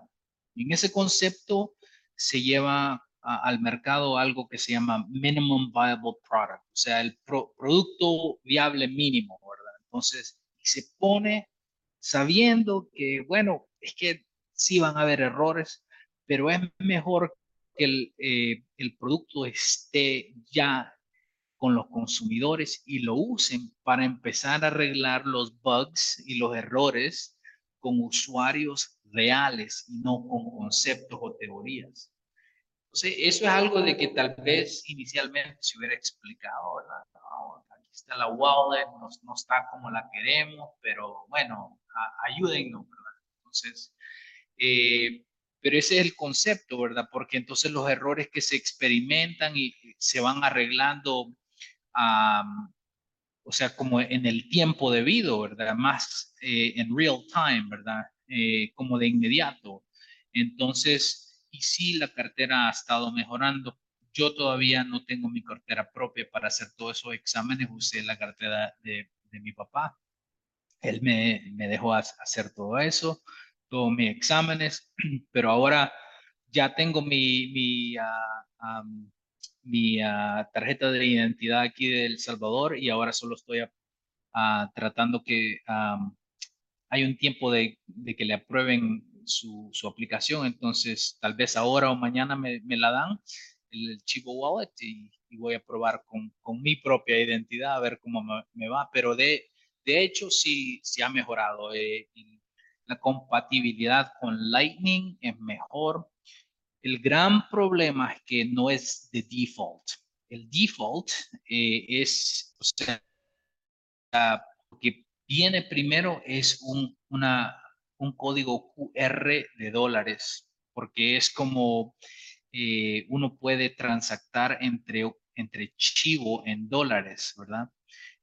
Y en ese concepto se lleva uh, al mercado algo que se llama minimum viable product, o sea, el pro producto viable mínimo, ¿verdad? Entonces, se pone sabiendo que, bueno, es que sí van a haber errores, pero es mejor que el, eh, el producto esté ya con los consumidores y lo usen para empezar a arreglar los bugs y los errores con usuarios reales y no con conceptos o teorías. Entonces, eso es algo de que tal vez inicialmente se hubiera explicado, ¿verdad? Aquí está la wallet, no, no, está como la queremos, pero bueno, a, ayúdennos, ¿verdad? Entonces, eh, pero ese es el concepto, ¿verdad? Porque entonces los errores que se experimentan y se van arreglando o sea, como en el tiempo debido, ¿verdad? Más eh, en real time, ¿verdad? Eh, como de inmediato. Entonces, y sí, la cartera ha estado mejorando. Yo todavía no tengo mi cartera propia para hacer todos esos exámenes. Usé la cartera de, de mi papá. Él me, me, dejó hacer todo eso, todos mis exámenes, <clears throat> pero ahora ya tengo mi, mi uh, um, mi uh, tarjeta de identidad aquí de El Salvador y ahora solo estoy uh, tratando que um, hay un tiempo de, de que le aprueben su, su, aplicación, entonces tal vez ahora o mañana me, me la dan el, Chivo Wallet y, y, voy a probar con, con, mi propia identidad a ver cómo me, me va, pero de, de hecho sí, sí ha mejorado. Eh, la compatibilidad con Lightning es mejor. El gran problema es que no es de default. El default eh, es, o sea, que viene primero es un, un código QR de dólares, porque es como eh, uno puede transactar entre, entre chivo en dólares, ¿verdad?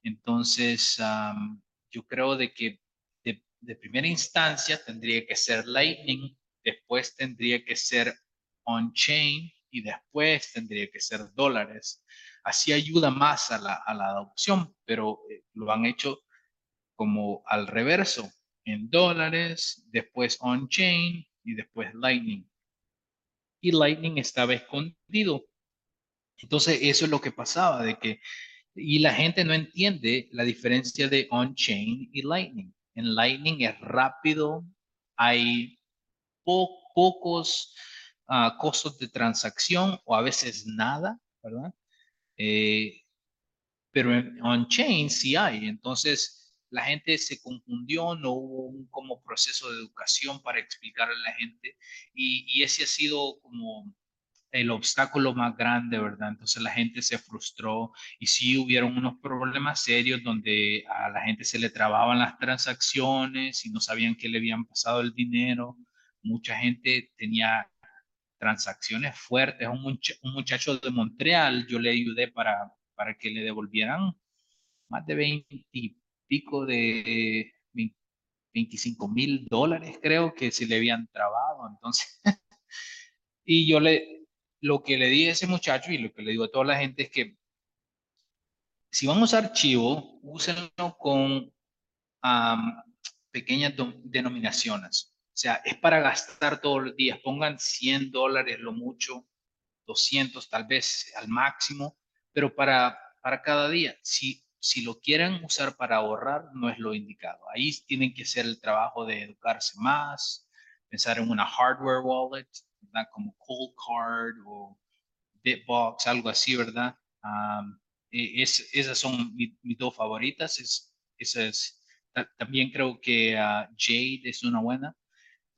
Entonces, yo creo de que de, primera instancia tendría que ser Lightning, después tendría que ser on-chain y después tendría que ser dólares. Así ayuda más a la, a la adopción, pero eh, lo han hecho como al reverso, en dólares, después on-chain y después Lightning. Y Lightning estaba escondido. Entonces, eso es lo que pasaba, de que, y la gente no entiende la diferencia de on-chain y Lightning. En Lightning es rápido, hay pocos uh, costos de transacción o a veces nada, ¿verdad? Eh, pero en on-chain sí hay. Entonces, la gente se confundió, no hubo un como proceso de educación para explicarle a la gente y, y, ese ha sido como el obstáculo más grande, ¿verdad? Entonces la gente se frustró y sí hubieron unos problemas serios donde a la gente se le trababan las transacciones y no sabían qué le habían pasado el dinero. Mucha gente tenía transacciones fuertes. Un, un muchacho de Montreal, yo le ayudé para, para que le devolvieran más de 20 pico de 25 mil dólares, creo que se le habían trabado. Entonces, <laughs> y yo le, lo que le di a ese muchacho y lo que le digo a toda la gente es que si van a usar archivo, úsenlo con pequeñas denominaciones. Sea, es para gastar todos los días. Pongan 100 dólares, lo mucho, 200 tal vez al máximo, pero para, para cada día. Si si lo quieren usar para ahorrar, no es lo indicado. Ahí tienen que hacer el trabajo de educarse más, pensar en una hardware wallet, ¿verdad? Como Cold Card o Bitbox, algo así, ¿verdad? E, es, esas son mis dos favoritas. Es, esas, también creo que uh, Jade es una buena.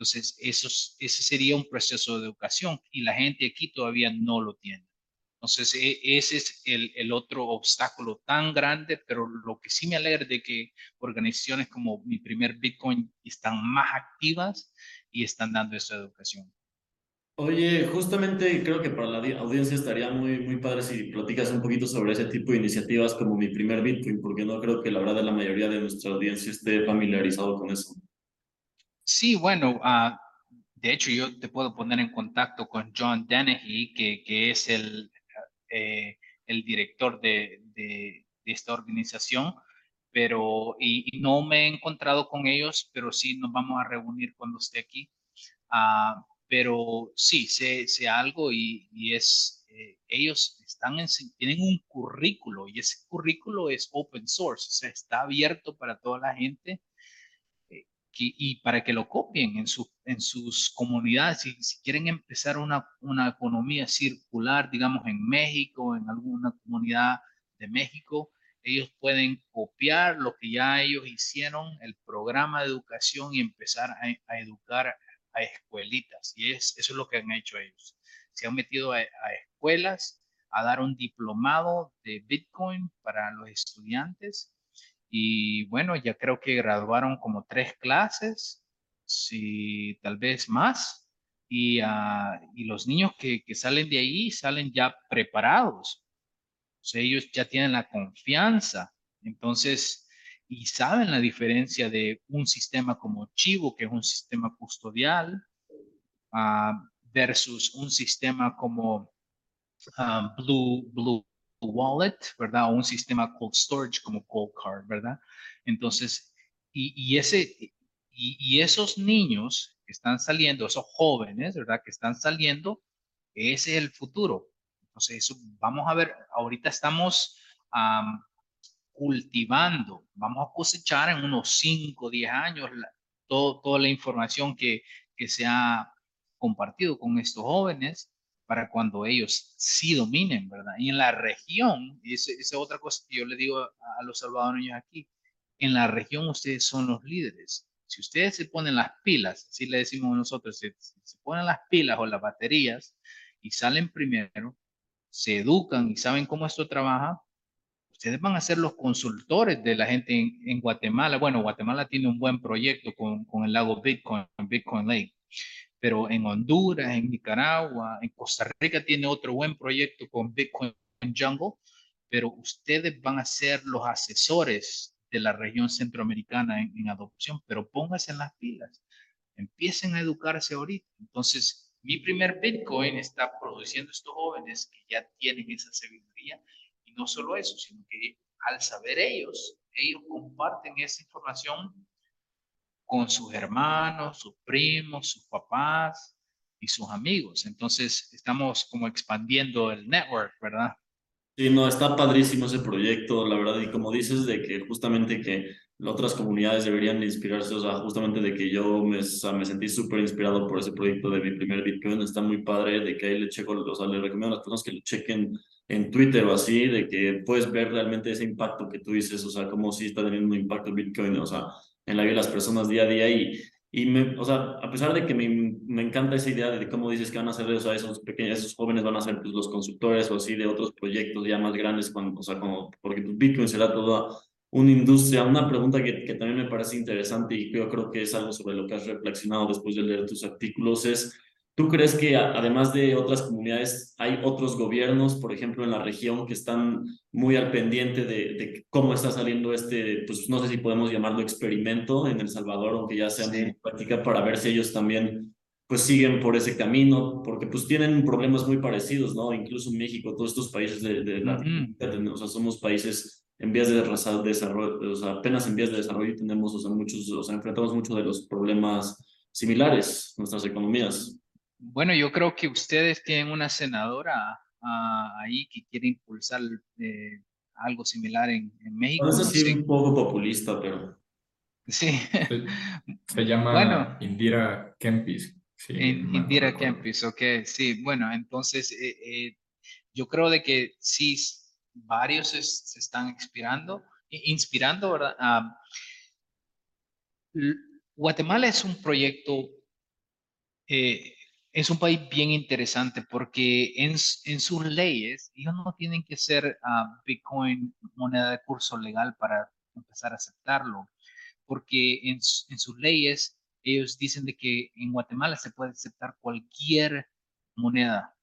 Entonces, eso, ese sería un proceso de educación y la gente aquí todavía no lo tiene. Entonces, e, ese es el, otro obstáculo tan grande, pero lo que sí me alegra de que organizaciones como mi primer Bitcoin están más activas y están dando esa educación. Oye, justamente creo que para la audiencia estaría muy, muy padre si platicas un poquito sobre ese tipo de iniciativas como mi primer Bitcoin, porque no creo que la verdad la mayoría de nuestra audiencia esté familiarizado con eso. Sí, bueno, uh, de hecho yo te puedo poner en contacto con John Dennehy, que, es el, eh, director de, esta organización, pero y, no me he encontrado con ellos, pero sí nos vamos a reunir cuando esté aquí. Uh, pero sí, sé, sé algo y, es, eh, ellos tienen un currículo y ese currículo es open source, o sea, está abierto para toda la gente y para que lo copien en, su, en sus comunidades. Si, si quieren empezar una, una economía circular, digamos, en México, en alguna comunidad de México, ellos pueden copiar lo que ya ellos hicieron, el programa de educación y empezar a, educar a escuelitas. Y es, eso es lo que han hecho ellos. Se han metido a, a escuelas a dar un diplomado de Bitcoin para los estudiantes y bueno, ya creo que graduaron como tres clases, si tal vez más. Y, uh, y los niños que, que, salen de ahí salen ya preparados. Ellos ya tienen la confianza. Entonces, y saben la diferencia de un sistema como Chivo, que es un sistema custodial, uh, versus un sistema como uh, Blue, Blue wallet, ¿verdad? O un sistema cold storage como cold card, ¿verdad? Entonces, y, ese, y, esos niños que están saliendo, esos jóvenes, ¿verdad? Que están saliendo, ese es el futuro. Entonces, eso, vamos a ver, ahorita estamos cultivando, vamos a cosechar en unos 5, 10 años todo, toda la información que, que se ha compartido con estos jóvenes para cuando ellos sí dominen, ¿verdad? Y en la región, y esa es otra cosa que yo le digo a, los salvadoreños aquí, en la región ustedes son los líderes. Si ustedes se ponen las pilas, así le decimos nosotros, si, se ponen las pilas o las baterías y salen primero, se educan y saben cómo esto trabaja, ustedes van a ser los consultores de la gente en, Guatemala. Bueno, Guatemala tiene un buen proyecto con, con el lago Bitcoin, Bitcoin Lake pero en Honduras, en Nicaragua, en Costa Rica tiene otro buen proyecto con Bitcoin Jungle, pero ustedes van a ser los asesores de la región centroamericana en, adopción, pero pónganse en las pilas, empiecen a educarse ahorita. Entonces, mi primer Bitcoin está produciendo estos jóvenes que ya tienen esa sabiduría y no solo eso, sino que al saber ellos, ellos comparten esa información con sus hermanos, sus primos, sus papás y sus amigos. Entonces, estamos como expandiendo el network, ¿verdad? Sí, no, está padrísimo ese proyecto, la verdad, y como dices, de que justamente que otras comunidades deberían inspirarse, o sea, justamente de que yo me, sentí súper inspirado por ese proyecto de mi primer Bitcoin, está muy padre, de que ahí le checo, o sea, le recomiendo a las personas que lo chequen en Twitter o así, de que puedes ver realmente ese impacto que tú dices, o sea, como si está teniendo un impacto Bitcoin, o sea, en la vida de las personas día a día y, y me, o sea, a pesar de que me, me encanta esa idea de cómo dices que van a ser, o sea, esos pequeños, esos jóvenes van a ser pues, los consultores o así de otros proyectos ya más grandes, cuando, o sea, como, porque pues, Bitcoin será toda una industria. Una pregunta que, que también me parece interesante y yo creo que es algo sobre lo que has reflexionado después de leer tus artículos es, ¿Tú crees que además de otras comunidades hay otros gobiernos, por ejemplo, en la región que están muy al pendiente de, cómo está saliendo este, pues no sé si podemos llamarlo experimento en El Salvador, aunque ya sea sí. práctica, para ver si ellos también pues siguen por ese camino, porque pues tienen problemas muy parecidos, ¿no? Incluso México, todos estos países de, de la o sea, somos países en vías de desarrollo, o sea, apenas en vías de desarrollo tenemos, o sea, muchos, o sea, enfrentamos muchos de los problemas similares, nuestras economías. Bueno, yo creo que ustedes tienen una senadora ah, ahí que quiere impulsar eh, algo similar en, México. Eso sí, un poco populista, pero... Sí. Se, <laughs> llama Indira Kempis. Sí, Indira Kempis, ok. Sí, bueno, entonces eh, eh, yo creo de que sí, varios se, están inspirando, inspirando, ¿verdad? Ah, Guatemala es un proyecto es un país bien interesante porque en, en sus leyes ellos no tienen que ser uh, Bitcoin moneda de curso legal para empezar a aceptarlo, porque en, en, sus leyes ellos dicen de que en Guatemala se puede aceptar cualquier moneda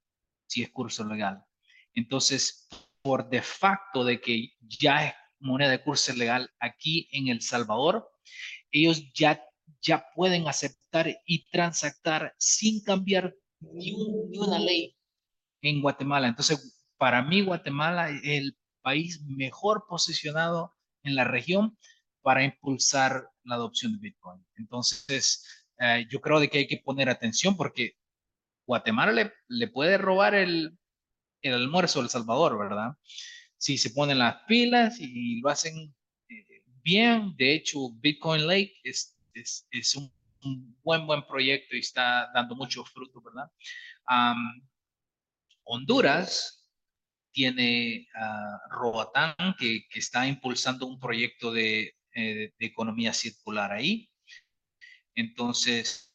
si es curso legal. Entonces, por de facto de que ya es moneda de curso legal aquí en El Salvador, ellos ya ya pueden aceptar y transactar sin cambiar ni, una ley en Guatemala. Entonces, para mí Guatemala es el país mejor posicionado en la región para impulsar la adopción de Bitcoin. Entonces, eh, yo creo de que hay que poner atención porque Guatemala le, puede robar el, el almuerzo a El Salvador, ¿verdad? Si se ponen las pilas y lo hacen eh, bien, de hecho, Bitcoin Lake es es, un, buen, buen proyecto y está dando mucho fruto, ¿verdad? Honduras tiene uh, Roatán, que, está impulsando un proyecto de, eh, economía circular ahí. Entonces,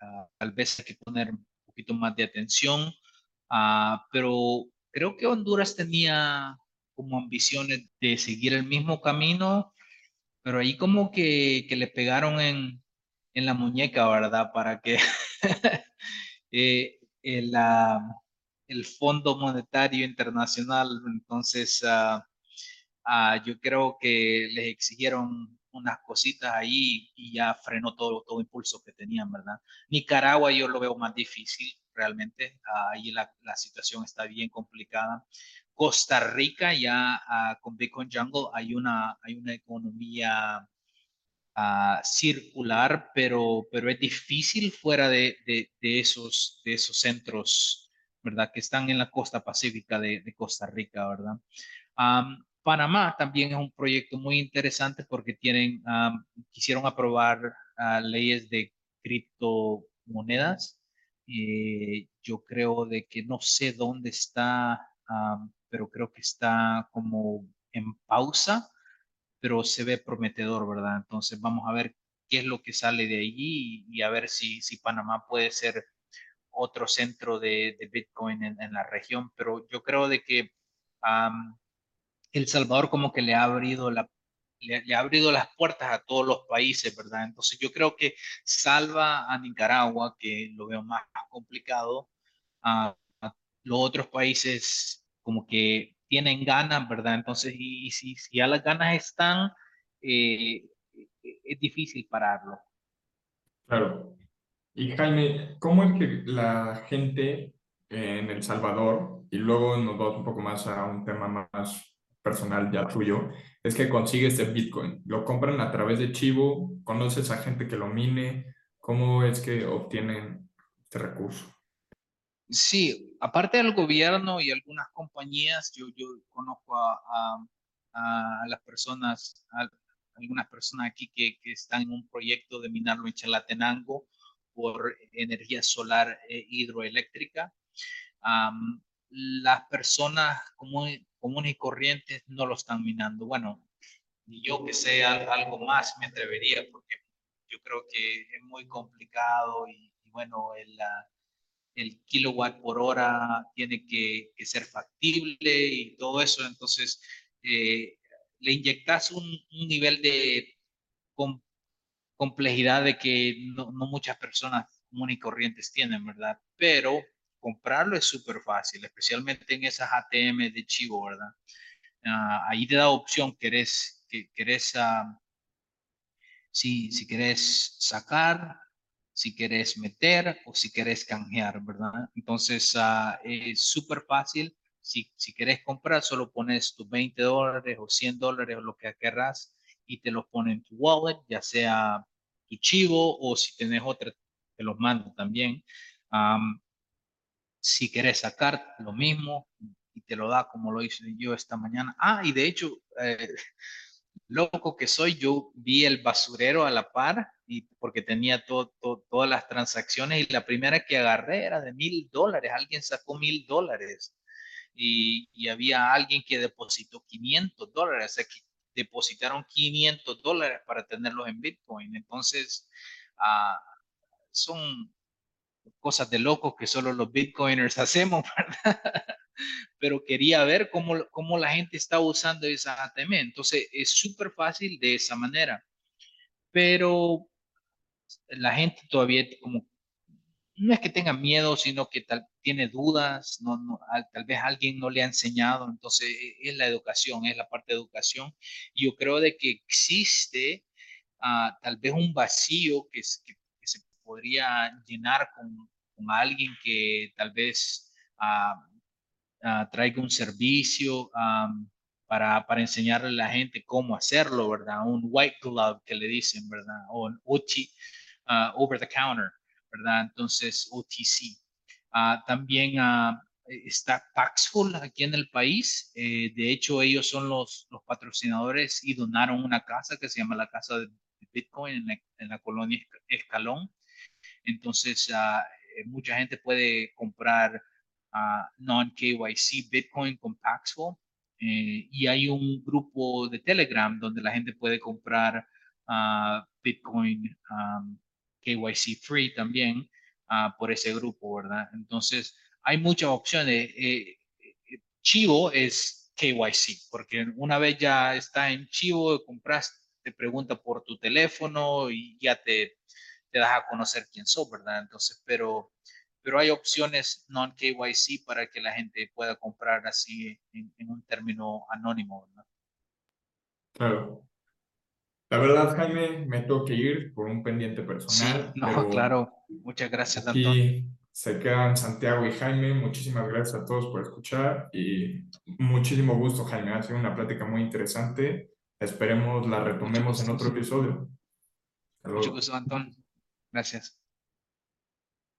uh, tal vez hay que poner un poquito más de atención, uh, pero creo que Honduras tenía como ambiciones de seguir el mismo camino pero ahí como que, que le pegaron en, en, la muñeca, ¿verdad? Para que <laughs> eh, el, el, Fondo Monetario Internacional, entonces uh, uh, yo creo que les exigieron unas cositas ahí y ya frenó todo, todo impulso que tenían, ¿verdad? Nicaragua yo lo veo más difícil realmente, ahí la, la situación está bien complicada. Costa Rica ya uh, con Bitcoin Jungle hay una, hay una economía uh, circular, pero, pero es difícil fuera de, de, esos, de esos centros, ¿verdad? Que están en la costa pacífica de, Costa Rica, ¿verdad? Panamá también es un proyecto muy interesante porque tienen, quisieron aprobar leyes de criptomonedas. Eh, yo creo de que no sé dónde está, pero creo que está como en pausa, pero se ve prometedor, ¿verdad? Entonces vamos a ver qué es lo que sale de allí y, a ver si, si Panamá puede ser otro centro de, Bitcoin en, la región, pero yo creo de que El Salvador como que le ha abrido la le, ha abrido las puertas a todos los países, ¿verdad? Entonces yo creo que salva a Nicaragua, que lo veo más complicado, a, los otros países como que tienen ganas, ¿verdad? Entonces, y, si, si, ya las ganas están, eh, es difícil pararlo. Claro. Y Jaime, ¿cómo es que la gente en El Salvador, y luego nos vamos un poco más a un tema más personal ya tuyo, es que consigue este Bitcoin. Lo compran a través de Chivo, conoces a gente que lo mine, ¿cómo es que obtienen este recurso? Sí, aparte del gobierno y algunas compañías, yo, conozco a, las personas, algunas personas aquí que, están en un proyecto de minarlo en Chalatenango por energía solar e hidroeléctrica. las personas comunes, y corrientes no lo están minando. Bueno, yo que sé algo más me atrevería porque yo creo que es muy complicado y, bueno, el, el, kilowatt por hora tiene que, ser factible y todo eso. Entonces, eh, le inyectas un, nivel de complejidad de que no, no muchas personas comunes y corrientes tienen, ¿verdad? Pero comprarlo es súper fácil, especialmente en esas ATM de chivo, ¿verdad? Ah, ahí te da opción, querés, que, querés, uh, si, si querés sacar, si querés meter o si querés canjear, ¿verdad? Entonces uh, es súper fácil. Si, si querés comprar, solo pones tus 20 dólares o 100 dólares o lo que querrás y te los pone en tu wallet, ya sea tu chivo o si tenés otra, te los mando también. Si quieres sacar lo mismo y te lo da como lo hice yo esta mañana. Ah, y de hecho, eh, loco que soy, yo vi el basurero a la par y porque tenía todas las transacciones y la primera que agarré era de mil dólares. Alguien sacó mil dólares y, había alguien que depositó 500 dólares, o sea que depositaron 500 dólares para tenerlos en Bitcoin. Entonces, ah, son cosas de locos que solo los bitcoiners <laughs> hacemos, ¿verdad? Pero quería ver cómo, cómo la gente está usando esa ATM. Entonces, es súper fácil de esa manera. Pero la gente todavía como no es que tenga miedo, sino que tal, tiene dudas, no, no, tal vez alguien no le ha enseñado, entonces e, es la educación, es la parte de educación. Yo creo de que existe ah, tal vez un vacío que, que, podría llenar con, con alguien que tal vez uh, uh, traiga un servicio um, para, para, enseñarle a la gente cómo hacerlo, ¿verdad? Un white glove que le dicen, ¿verdad? O un OT, uh, over the counter, ¿verdad? Entonces, OTC. también está Paxful aquí en el país. Eh, de hecho, ellos son los, los patrocinadores y donaron una casa que se llama la Casa de Bitcoin en la, en la colonia Escalón. Entonces, uh, mucha gente puede comprar uh, non-KYC Bitcoin con Paxful. Eh, y hay un grupo de Telegram donde la gente puede comprar Bitcoin um, KYC Free también por ese grupo, ¿verdad? Entonces, hay muchas opciones. Eh, Chivo es KYC, porque una vez ya está en Chivo, compras, te pregunta por tu teléfono y ya te, te das a conocer quién sos, ¿verdad? Entonces, pero, pero hay opciones non-KYC para que la gente pueda comprar así en, un término anónimo, ¿verdad? Claro. La verdad, Jaime, me tengo que ir por un pendiente personal. Sí, no, claro. Muchas gracias, aquí Se quedan Santiago y Jaime. Muchísimas gracias a todos por escuchar y muchísimo gusto, Jaime. Ha sido una plática muy interesante. Esperemos la retomemos en otro episodio. Mucho gusto, Antón. Gracias.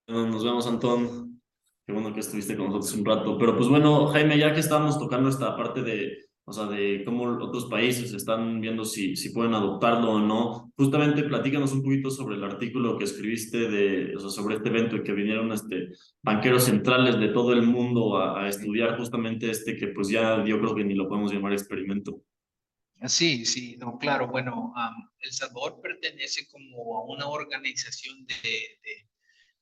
nos vemos, Antón. Qué bueno que estuviste con nosotros un rato. Pero pues bueno, Jaime, ya que estamos tocando esta parte de o sea, de cómo otros países están viendo si, si pueden adoptarlo o no. Justamente platícanos un poquito sobre el artículo que escribiste de, o sea, sobre este evento y que vinieron este, banqueros centrales de todo el mundo a, a estudiar justamente este que pues ya yo creo que ni lo podemos llamar experimento. Sí, sí, no, claro, bueno, El Salvador pertenece como a una organización de, de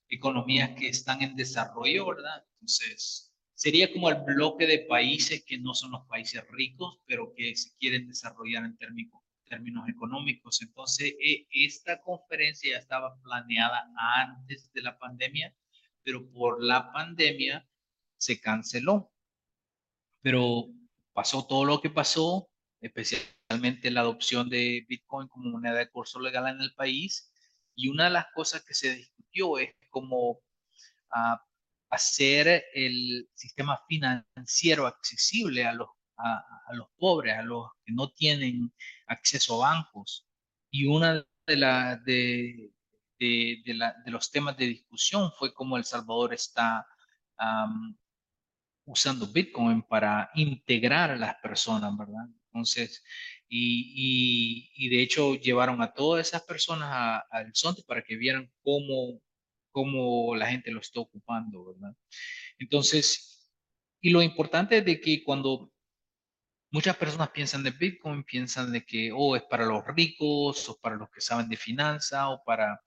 economías que están en desarrollo, ¿verdad? Entonces, sería como el bloque de países que no son los países ricos, pero que se quieren desarrollar en términos, términos económicos. Entonces, e, esta conferencia ya estaba planeada antes de la pandemia, pero por la pandemia se canceló. Pero pasó todo lo que pasó, especialmente la adopción de Bitcoin como moneda de curso legal en el país. Y una de las cosas que se discutió es cómo uh, hacer el sistema financiero accesible a los, a, los pobres, a los que no tienen acceso a bancos. Y una de, de, de, de los temas de discusión fue cómo El Salvador está usando Bitcoin para integrar a las personas, ¿verdad? Entonces, y, y, y de hecho llevaron a todas esas personas al Sonte para que vieran cómo cómo la gente lo está ocupando, ¿verdad? Entonces, y lo importante es de que cuando muchas personas piensan de Bitcoin, piensan de que, oh, es para los ricos, o para los que saben de finanza, o para,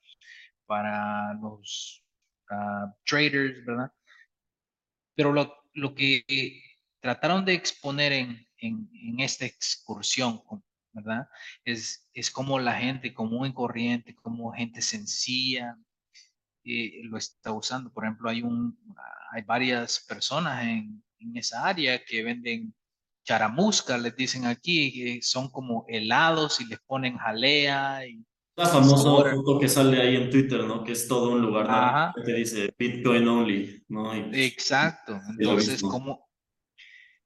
para los ah, traders, ¿verdad? Pero lo, lo, que trataron de exponer en, en, en esta excursión, ¿verdad? Es, es como la gente común y corriente, como gente sencilla, lo está usando. Por ejemplo, hay, un, hay varias personas en, en esa área que venden charamusca, les dicen aquí, que son como helados y les ponen jalea. Y la famosa foto que sale ahí en Twitter, ¿no? Que es todo un lugar que dice Bitcoin only, ¿no? Exacto. Entonces, como,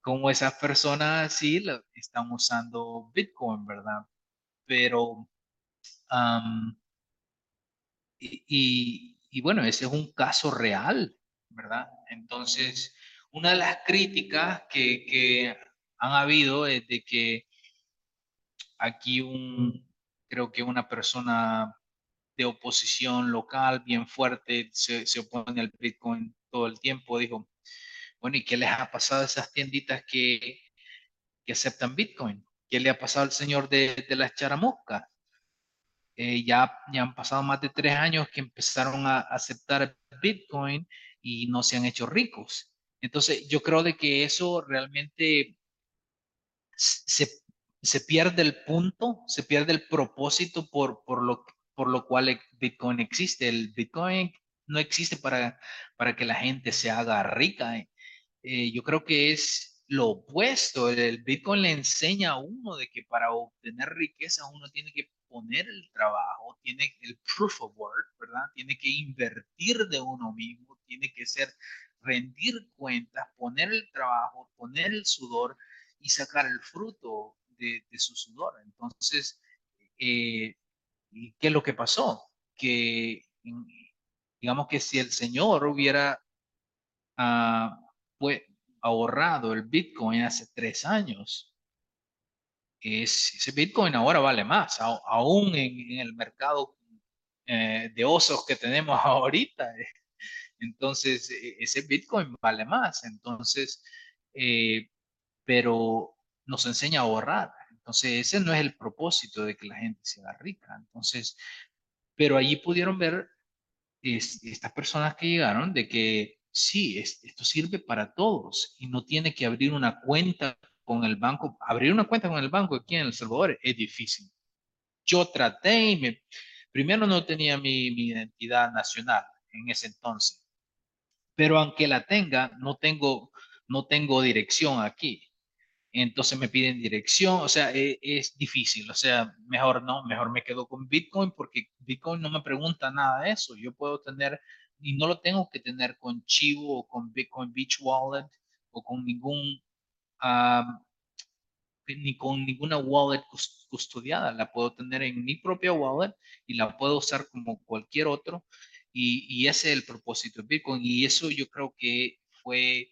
como esas personas sí están usando Bitcoin, ¿verdad? Pero, y, y bueno, ese es un caso real, ¿verdad? Entonces, una de las críticas que, que han habido es de que aquí un, creo que una persona de oposición local bien fuerte se, se, opone al Bitcoin todo el tiempo, dijo, bueno, ¿y qué les ha pasado a esas tienditas que, que aceptan Bitcoin? ¿Qué le ha pasado al señor de, de las charamuscas? Eh, ya, ya han pasado más de tres años que empezaron a aceptar Bitcoin y no se han hecho ricos. Entonces, yo creo de que eso realmente se, se pierde el punto, se pierde el propósito por, por, lo, por lo cual Bitcoin existe. El Bitcoin no existe para, para que la gente se haga rica. Eh, yo creo que es lo opuesto. El Bitcoin le enseña a uno de que para obtener riqueza uno tiene que poner el trabajo, tiene el proof of work, ¿verdad? Tiene que invertir de uno mismo, tiene que ser rendir cuentas, poner el trabajo, poner el sudor y sacar el fruto de, su sudor. Entonces, eh, ¿qué es lo que pasó? Que digamos que si el Señor hubiera ah, ahorrado el Bitcoin hace tres años, ese Bitcoin ahora vale más, aún en, el mercado eh, de osos que tenemos <laughs> ahorita. Eh. Entonces, e, ese Bitcoin vale más. Entonces, eh, pero nos enseña a ahorrar. Entonces, ese no es el propósito de que la gente sea rica. Entonces, pero allí pudieron ver estas personas que llegaron de que sí, esto sirve para todos y no tiene que abrir una cuenta con el banco, abrir una cuenta con el banco aquí en El Salvador es difícil. Yo traté y me, primero no tenía mi, identidad nacional en ese entonces, pero aunque la tenga, no tengo, no tengo dirección aquí. Entonces me piden dirección, o sea, es, es, difícil, o sea, mejor no, mejor me quedo con Bitcoin porque Bitcoin no me pregunta nada de eso. Yo puedo tener, y no lo tengo que tener con Chivo o con Bitcoin Beach Wallet o con ningún ni con ninguna wallet custodiada. La puedo tener en mi propia wallet y la puedo usar como cualquier otro. Y, ese es el propósito de Bitcoin. Y eso yo creo que fue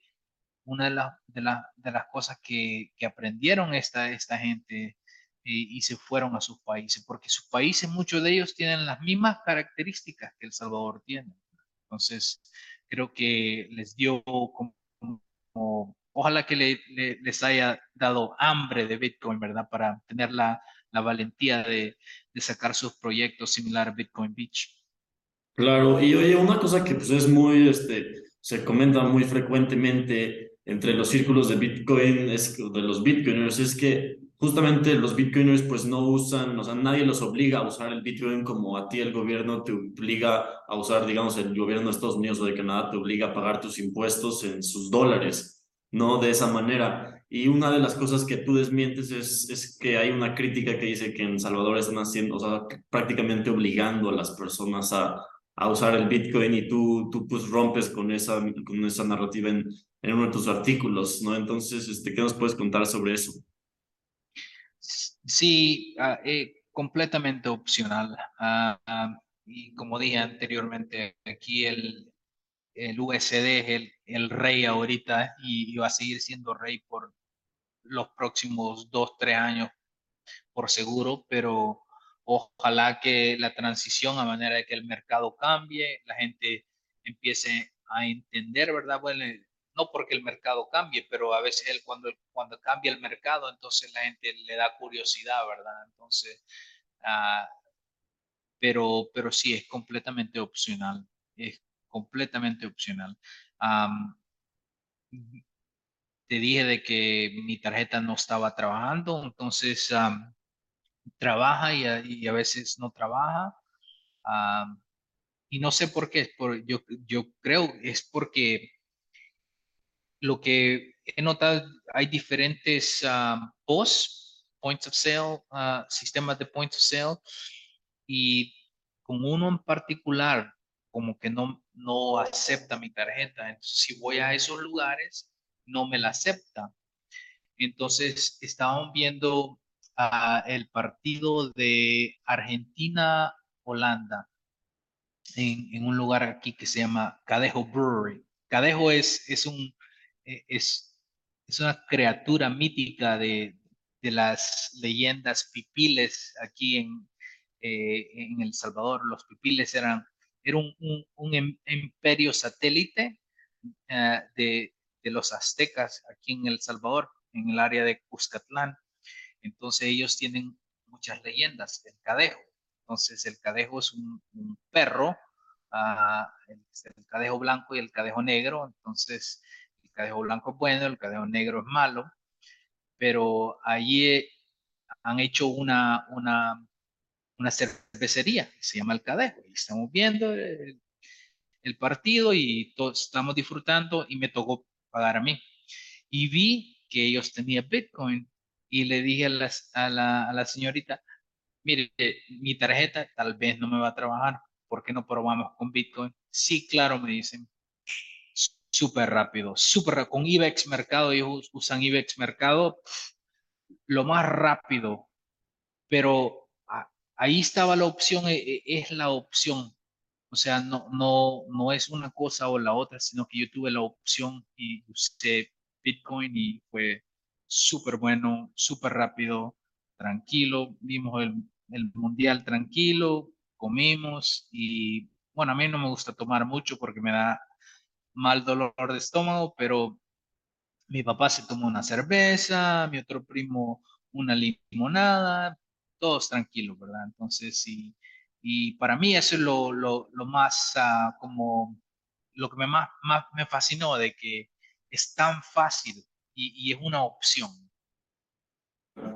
una de, de, de las cosas que, que, aprendieron esta, esta gente y, se fueron a sus países, porque sus países, muchos de ellos tienen las mismas características que El Salvador tiene. Entonces, creo que les dio como, ojalá que le, les haya dado hambre de Bitcoin, ¿verdad? Para tener la, la valentía de, de, sacar sus proyectos similar a Bitcoin Beach. Claro, y oye, una cosa que pues es muy, este, se comenta muy frecuentemente entre los círculos de Bitcoin, es, de los Bitcoiners, es que justamente los bitcoiners pues no usan, o sea, nadie los obliga a usar el bitcoin como a ti el gobierno te obliga a usar, digamos, el gobierno de Estados Unidos o de Canadá te obliga a pagar tus impuestos en sus dólares, no de esa manera. Y una de las cosas que tú desmientes es, es que hay una crítica que dice que en Salvador están haciendo, o sea, prácticamente obligando a las personas a, a usar el Bitcoin y tú, tú pues rompes con esa, con esa narrativa en, en uno de tus artículos, ¿no? Entonces, este, ¿qué nos puedes contar sobre eso? Sí, eh, completamente opcional. Ah, y como dije anteriormente, aquí el, el USD es el, el rey ahorita y, va a seguir siendo rey por los próximos dos, tres años, por seguro, pero ojalá que la transición a manera de que el mercado cambie, la gente empiece a entender, ¿verdad? Bueno, no porque el mercado cambie, pero a veces el, cuando, cuando cambia el mercado, entonces la gente le da curiosidad, ¿verdad? Entonces, uh, pero, pero sí, es completamente opcional, es completamente opcional. Te dije de que mi tarjeta no estaba trabajando, entonces trabaja y a, veces no trabaja. Y no sé por qué, por, yo, yo creo es porque lo que he notado, hay diferentes uh, POS, Points of Sale, uh, sistemas de Points of Sale, y con uno en particular, como que no, no acepta mi tarjeta. Entonces, si voy a esos lugares, no me la acepta. Entonces, estábamos viendo uh, el partido de Argentina-Holanda en, en, un lugar aquí que se llama Cadejo Brewery. Cadejo es, es un es, es una criatura mítica de, de las leyendas pipiles aquí en, eh, en El Salvador. Los pipiles eran era un, un, em, imperio satélite uh, de, de, los aztecas aquí en El Salvador, en el área de Cuscatlán. Entonces ellos tienen muchas leyendas. El cadejo. Entonces el cadejo es un, un perro, uh, el, el, cadejo blanco y el cadejo negro. Entonces cadejo blanco es bueno, el cadejo negro es malo, pero allí eh, han hecho una, una, una cervecería se llama El Cadejo y estamos viendo el, partido y todos estamos disfrutando y me tocó pagar a mí. Y vi que ellos tenían Bitcoin y le dije a, las, a, la, a la señorita, mire, mi tarjeta tal vez no me va a trabajar, ¿por qué no probamos con Bitcoin? Sí, claro, me dicen, súper rápido, súper con IBEX Mercado, ellos usan IBEX Mercado, lo más rápido, pero ahí estaba la opción, e, e, es la opción, o sea, no, no, no es una cosa o la otra, sino que yo tuve la opción y usé Bitcoin y fue súper bueno, súper rápido, tranquilo, vimos el, el mundial tranquilo, comimos y bueno, a mí no me gusta tomar mucho porque me da mal dolor de estómago, pero mi papá se tomó una cerveza, mi otro primo una limonada, todos tranquilos, ¿verdad? Entonces, sí, y para mí eso es lo, lo, lo más uh, como lo que me más, más me fascinó de que es tan fácil y, y es una opción.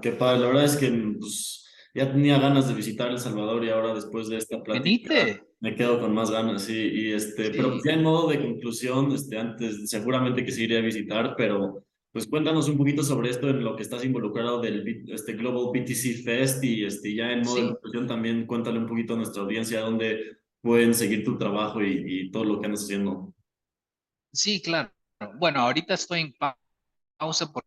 Qué padre, la verdad es que pues, ya tenía ganas de visitar El Salvador y ahora después de esta plática me quedo con más ganas, sí, y este, pero pues, ya en modo de conclusión, este, antes seguramente que sí iré a visitar, pero pues cuéntanos un poquito sobre esto en lo que estás involucrado del este Global BTC Fest y este, ya en modo de conclusión también cuéntale un poquito a nuestra audiencia dónde pueden seguir tu trabajo y, y todo lo que andas haciendo. Sí, claro. Bueno, ahorita estoy en pausa por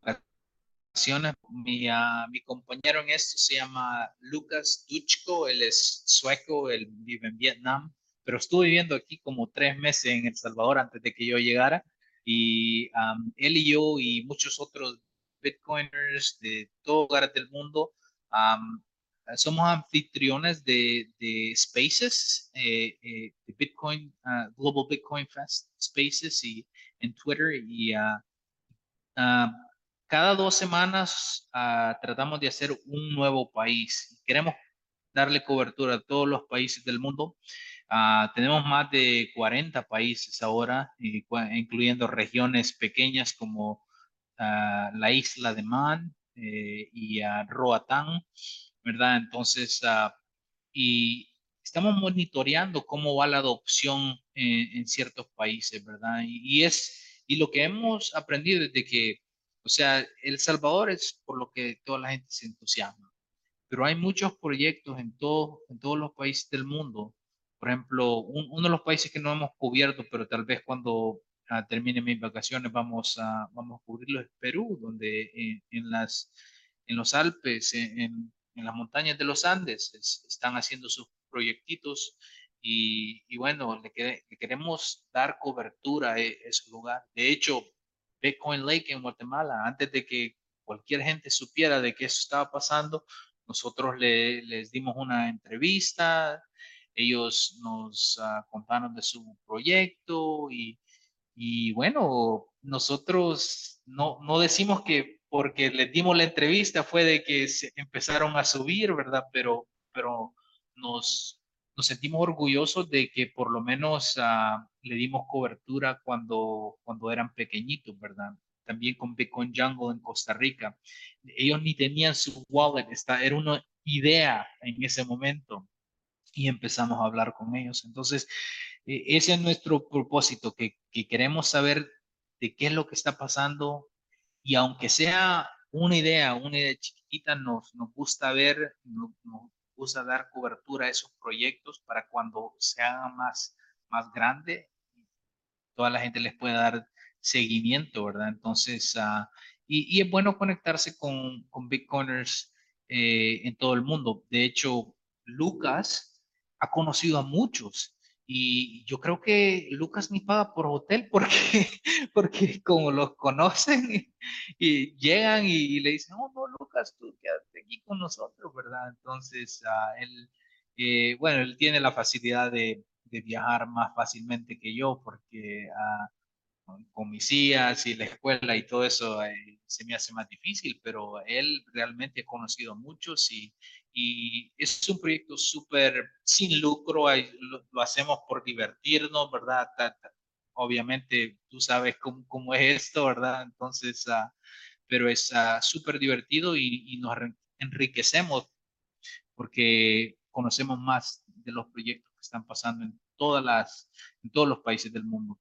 mi, uh, mi compañero en esto se llama Lucas Duchko, él es sueco, él vive en Vietnam, pero estuvo viviendo aquí como tres meses en El Salvador antes de que yo llegara. Y él y yo y muchos otros Bitcoiners de todo lugar del mundo somos anfitriones de, de Spaces, eh, eh, de Bitcoin, ah, Global Bitcoin Fest Spaces y en Twitter y uh, cada dos semanas tratamos de hacer un nuevo país. Queremos darle cobertura a todos los países del mundo. tenemos más de 40 países ahora, incluyendo regiones pequeñas como la isla de Man eh, y Roatán, ¿verdad? Entonces, y estamos monitoreando cómo va la adopción en, ciertos países, ¿verdad? Y, es, y lo que hemos aprendido desde que, o sea, El Salvador es por lo que toda la gente se entusiasma, pero hay muchos proyectos en, todo, en todos los países del mundo. Por ejemplo, uno de los países que no hemos cubierto, pero tal vez cuando uh, termine mis vacaciones vamos a, vamos a cubrirlo es Perú, donde en, las, en los Alpes, en, en las montañas de los Andes, están haciendo sus proyectitos y, y bueno, le, queremos dar cobertura a e, ese lugar. De hecho, Bitcoin Lake en Guatemala, antes de que cualquier gente supiera de que eso estaba pasando, nosotros le, les dimos una entrevista, ellos nos uh, contaron de su proyecto y, y bueno, nosotros no, no decimos que porque les dimos la entrevista fue de que se empezaron a subir, ¿verdad? Pero, pero nos, nos sentimos orgullosos de que por lo menos uh, le dimos cobertura cuando, cuando eran pequeñitos, ¿verdad? También con Bitcoin Jungle en Costa Rica. Ellos ni tenían su wallet, esta, era una idea en ese momento y empezamos a hablar con ellos. Entonces, e, ese es nuestro propósito, que, que queremos saber de qué es lo que está pasando y aunque sea una idea, una idea chiquita, nos, nos gusta ver, nos, gusta dar cobertura a esos proyectos para cuando se haga más, más grande, toda la gente les pueda dar seguimiento, ¿verdad? Entonces, uh, y, es bueno conectarse con, con Bitcoiners eh, en todo el mundo. De hecho, Lucas ha conocido a muchos y yo creo que Lucas ni paga por hotel <laughs> porque, porque como los conocen y, llegan y, le dicen, no, no, Lucas, tú quédate aquí con nosotros, ¿verdad? Entonces, uh, él, eh, bueno, él tiene la facilidad de, de, viajar más fácilmente que yo porque uh, con mis hijas y la escuela y todo eso eh, se me hace más difícil, pero él realmente ha conocido a muchos y, y es un proyecto súper sin lucro, lo, hacemos por divertirnos, ¿verdad? Obviamente tú sabes cómo, cómo es esto, ¿verdad? Entonces, uh, pero es uh, súper divertido y, y, nos enriquecemos porque conocemos más de los proyectos que están pasando en, todas las, en todos los países del mundo.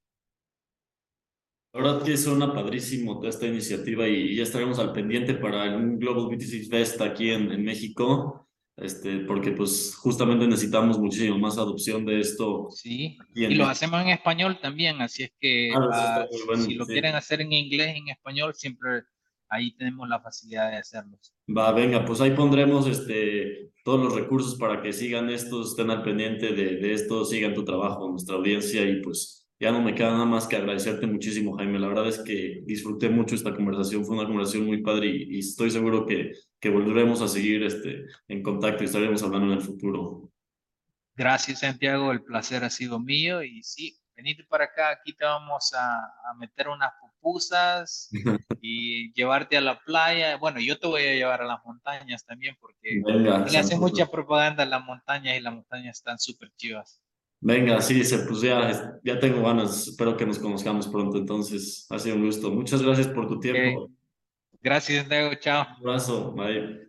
La verdad que suena padrísimo toda esta iniciativa y ya estaremos al pendiente para el Global BTC Fest aquí en, en México este, porque pues justamente necesitamos muchísimo más adopción de esto. Sí, y lo hacemos en español también, así es que ah, si lo quieren hacer en inglés, en español, siempre ahí tenemos la facilidad de hacerlo. Va, venga, pues ahí pondremos este, todos los recursos para que sigan esto, estén al pendiente de, de esto, sigan tu trabajo, nuestra audiencia y pues ya no me queda nada más que agradecerte muchísimo, Jaime. La verdad es que disfruté mucho esta conversación, fue una conversación muy padre y, estoy seguro que, que volveremos a seguir este, en contacto y estaremos hablando en el futuro. Gracias, Santiago. El placer ha sido mío y sí, venite para acá. Aquí te vamos a, a meter unas pupusas <laughs> y llevarte a la playa. Bueno, yo te voy a llevar a las montañas también porque le hace mucha propaganda a las montañas y las montañas están súper chivas. Venga, sí, pues ya, ya tengo ganas. Espero que nos conozcamos pronto. Entonces, ha sido un gusto. Muchas gracias por tu tiempo. Gracias, Diego. Chao. Un abrazo. Bye.